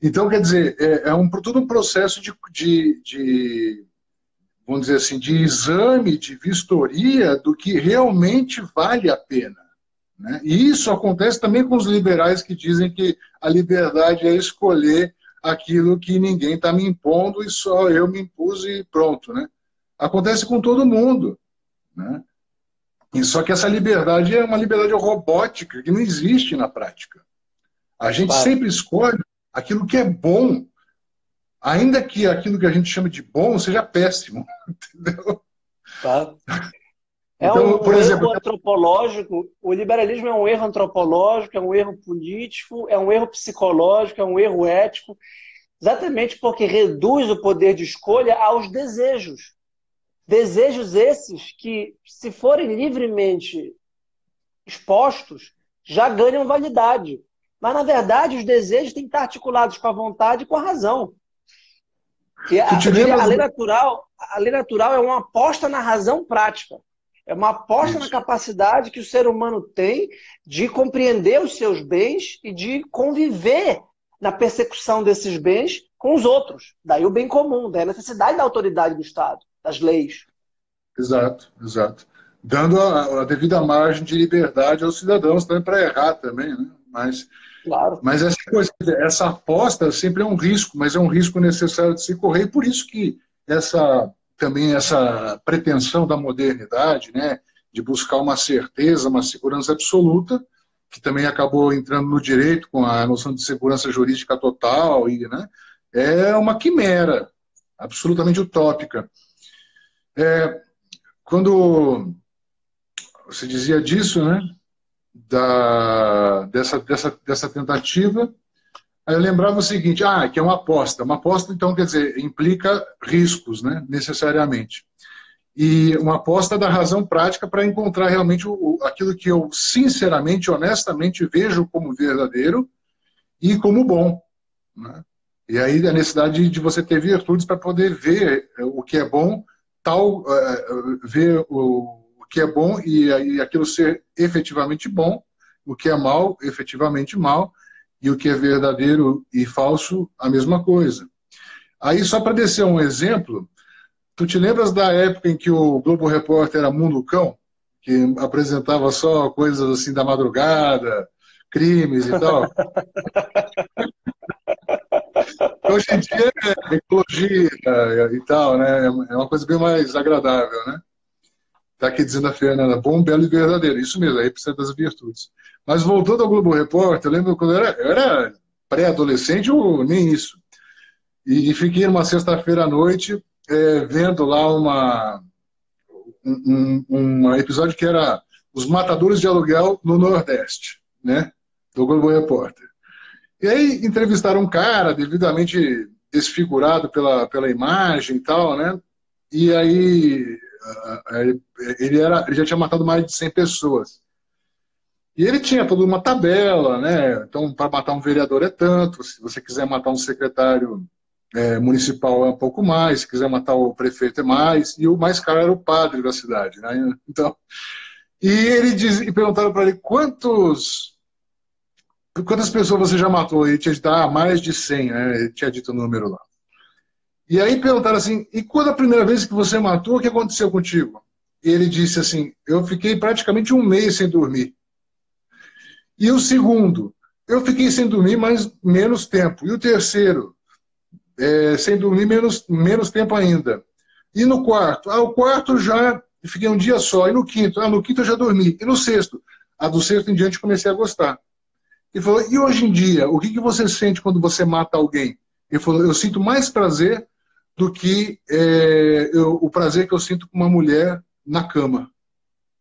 Então, quer dizer, é, é um, todo um processo de, de, de, vamos dizer assim, de exame, de vistoria do que realmente vale a pena. Né? E isso acontece também com os liberais que dizem que a liberdade é escolher aquilo que ninguém está me impondo e só eu me impus e pronto. Né? Acontece com todo mundo. Né? E só que essa liberdade é uma liberdade robótica que não existe na prática. A gente claro. sempre escolhe aquilo que é bom, ainda que aquilo que a gente chama de bom seja péssimo. Entendeu? Claro. É então, um, por exemplo, erro antropológico. O liberalismo é um erro antropológico, é um erro político, é um erro psicológico, é um erro ético, exatamente porque reduz o poder de escolha aos desejos. Desejos esses que, se forem livremente expostos, já ganham validade. Mas, na verdade, os desejos têm que estar articulados com a vontade e com a razão. E a, a, lei natural, a lei natural é uma aposta na razão prática. É uma aposta Isso. na capacidade que o ser humano tem de compreender os seus bens e de conviver na persecução desses bens com os outros. Daí o bem comum, daí a necessidade da autoridade do Estado das leis. Exato, exato. Dando a, a devida margem de liberdade aos cidadãos também para errar também, né? Mas, claro. mas essa, coisa, essa aposta sempre é um risco, mas é um risco necessário de se correr, e por isso que essa também essa pretensão da modernidade, né, de buscar uma certeza, uma segurança absoluta, que também acabou entrando no direito com a noção de segurança jurídica total, e, né, é uma quimera absolutamente utópica. É, quando você dizia disso, né? Da, dessa, dessa, dessa tentativa, eu lembrava o seguinte, ah, que é uma aposta. Uma aposta, então, quer dizer, implica riscos, né? Necessariamente. E uma aposta da razão prática para encontrar realmente o, aquilo que eu, sinceramente, honestamente, vejo como verdadeiro e como bom. Né? E aí a necessidade de você ter virtudes para poder ver o que é bom tal, uh, ver o, o, que é bom e, e aquilo ser efetivamente bom, o que é mal, efetivamente mal, e o que é verdadeiro e falso, a mesma coisa. Aí, só para descer um exemplo, tu te lembras da época em que o Globo Repórter era Mundo Cão? Que apresentava só coisas assim da madrugada, crimes e tal? Hoje em dia é ecologia e tal, né? É uma coisa bem mais agradável, né? Está aqui dizendo a Fernanda, bom, belo e verdadeiro. Isso mesmo, aí precisa das virtudes. Mas voltando ao Globo Repórter, eu lembro quando eu era, era pré-adolescente ou nem isso. E, e fiquei numa sexta-feira à noite é, vendo lá uma, um, um, episódio que era Os Matadores de Aluguel no Nordeste, né? Do Globo Repórter. E aí entrevistaram um cara devidamente desfigurado pela, pela imagem e tal, né? E aí ele, era, ele já tinha matado mais de 100 pessoas. E ele tinha toda uma tabela, né? Então, para matar um vereador é tanto, se você quiser matar um secretário é, municipal é um pouco mais, se quiser matar o prefeito é mais, e o mais caro era o padre da cidade, né? Então, e ele diz, e perguntaram para ele quantos quantas pessoas você já matou? Ele tinha dito, ah, mais de 100, né? Ele tinha dito o número lá. E aí perguntaram assim, e quando a primeira vez que você matou, o que aconteceu contigo? E ele disse assim, eu fiquei praticamente um mês sem dormir. E o segundo, eu fiquei sem dormir mais menos tempo. E o terceiro, é, sem dormir menos, menos tempo ainda. E no quarto? Ah, o quarto já fiquei um dia só. E no quinto? Ah, no quinto eu já dormi. E no sexto? Ah, do sexto em diante comecei a gostar. Ele falou, e hoje em dia, o que, que você sente quando você mata alguém? Ele falou, eu sinto mais prazer do que é, eu, o prazer que eu sinto com uma mulher na cama.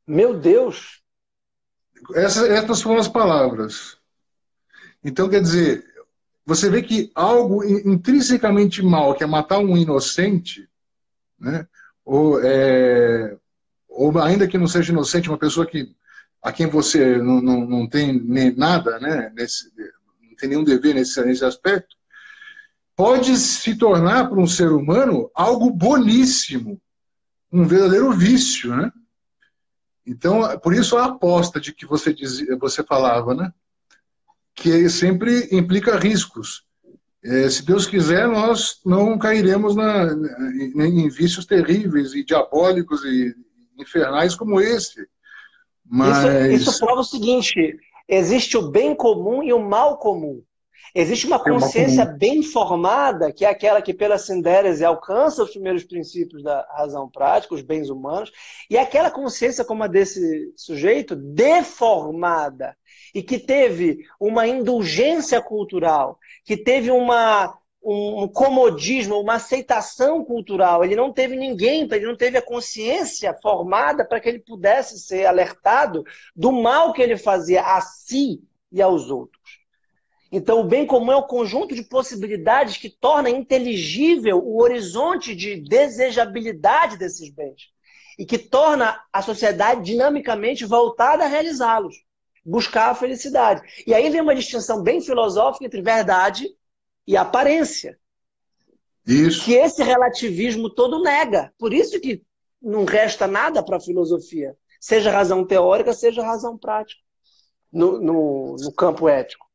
Meu Deus! Essas, essas foram as palavras. Então, quer dizer, você vê que algo intrinsecamente mal, que é matar um inocente, né? ou, é, ou ainda que não seja inocente, uma pessoa que, a quem você não, não, não tem nem nada, né? Nesse, não tem nenhum dever nesse, nesse aspecto, pode se tornar para um ser humano algo boníssimo, um verdadeiro vício, né? Então, por isso a aposta de que você dizia, você falava, né? Que sempre implica riscos. É, se Deus quiser, nós não cairemos na, em, em vícios terríveis e diabólicos e infernais como esse. Mas... Isso, isso prova o seguinte: existe o bem comum e o mal comum. Existe uma consciência bem formada, que é aquela que, pela sindérese, alcança os primeiros princípios da razão prática, os bens humanos, e aquela consciência como a desse sujeito, deformada, e que teve uma indulgência cultural, que teve uma, um comodismo, uma aceitação cultural. Ele não teve ninguém, ele não teve a consciência formada para que ele pudesse ser alertado do mal que ele fazia a si e aos outros. Então, o bem comum é o conjunto de possibilidades que torna inteligível o horizonte de desejabilidade desses bens e que torna a sociedade dinamicamente voltada a realizá-los, buscar a felicidade. E aí vem uma distinção bem filosófica entre verdade e aparência. Isso. Que esse relativismo todo nega. Por isso que não resta nada para a filosofia, seja razão teórica, seja razão prática, no, no, no campo ético.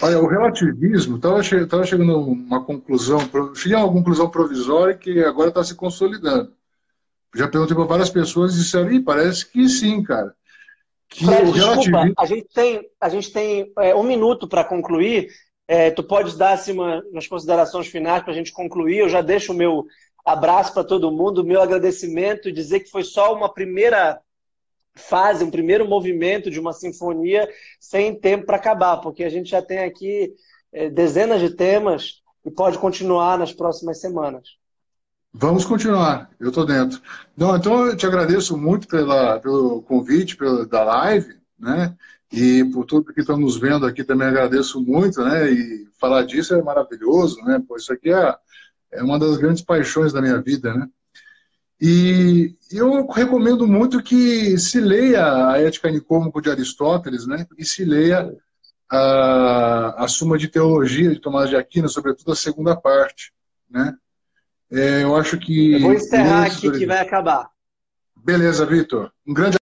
Olha, o relativismo, estava che chegando a uma conclusão, cheguei a uma conclusão provisória que agora está se consolidando. Já perguntei para várias pessoas e disseram, parece que sim, cara. Que Fred, relativismo... desculpa, a gente tem, a gente tem é, um minuto para concluir. É, tu pode dar assim, uma, umas considerações finais para a gente concluir. Eu já deixo o meu abraço para todo mundo, o meu agradecimento e dizer que foi só uma primeira fase, um primeiro movimento de uma sinfonia sem tempo para acabar, porque a gente já tem aqui é, dezenas de temas e pode continuar nas próximas semanas. Vamos continuar, eu estou dentro. Não, então eu te agradeço muito pela, pelo convite pela, da live, né? E por tudo que estão nos vendo aqui também agradeço muito, né? E falar disso é maravilhoso, né? Pois isso aqui é, é uma das grandes paixões da minha vida, né? E eu recomendo muito que se leia a Ética Nicômaco de Aristóteles, né? E se leia a, a Suma de Teologia de Tomás de Aquino, sobretudo a segunda parte, né? É, eu acho que. Eu vou encerrar aqui que vai acabar. Beleza, Vitor. Um grande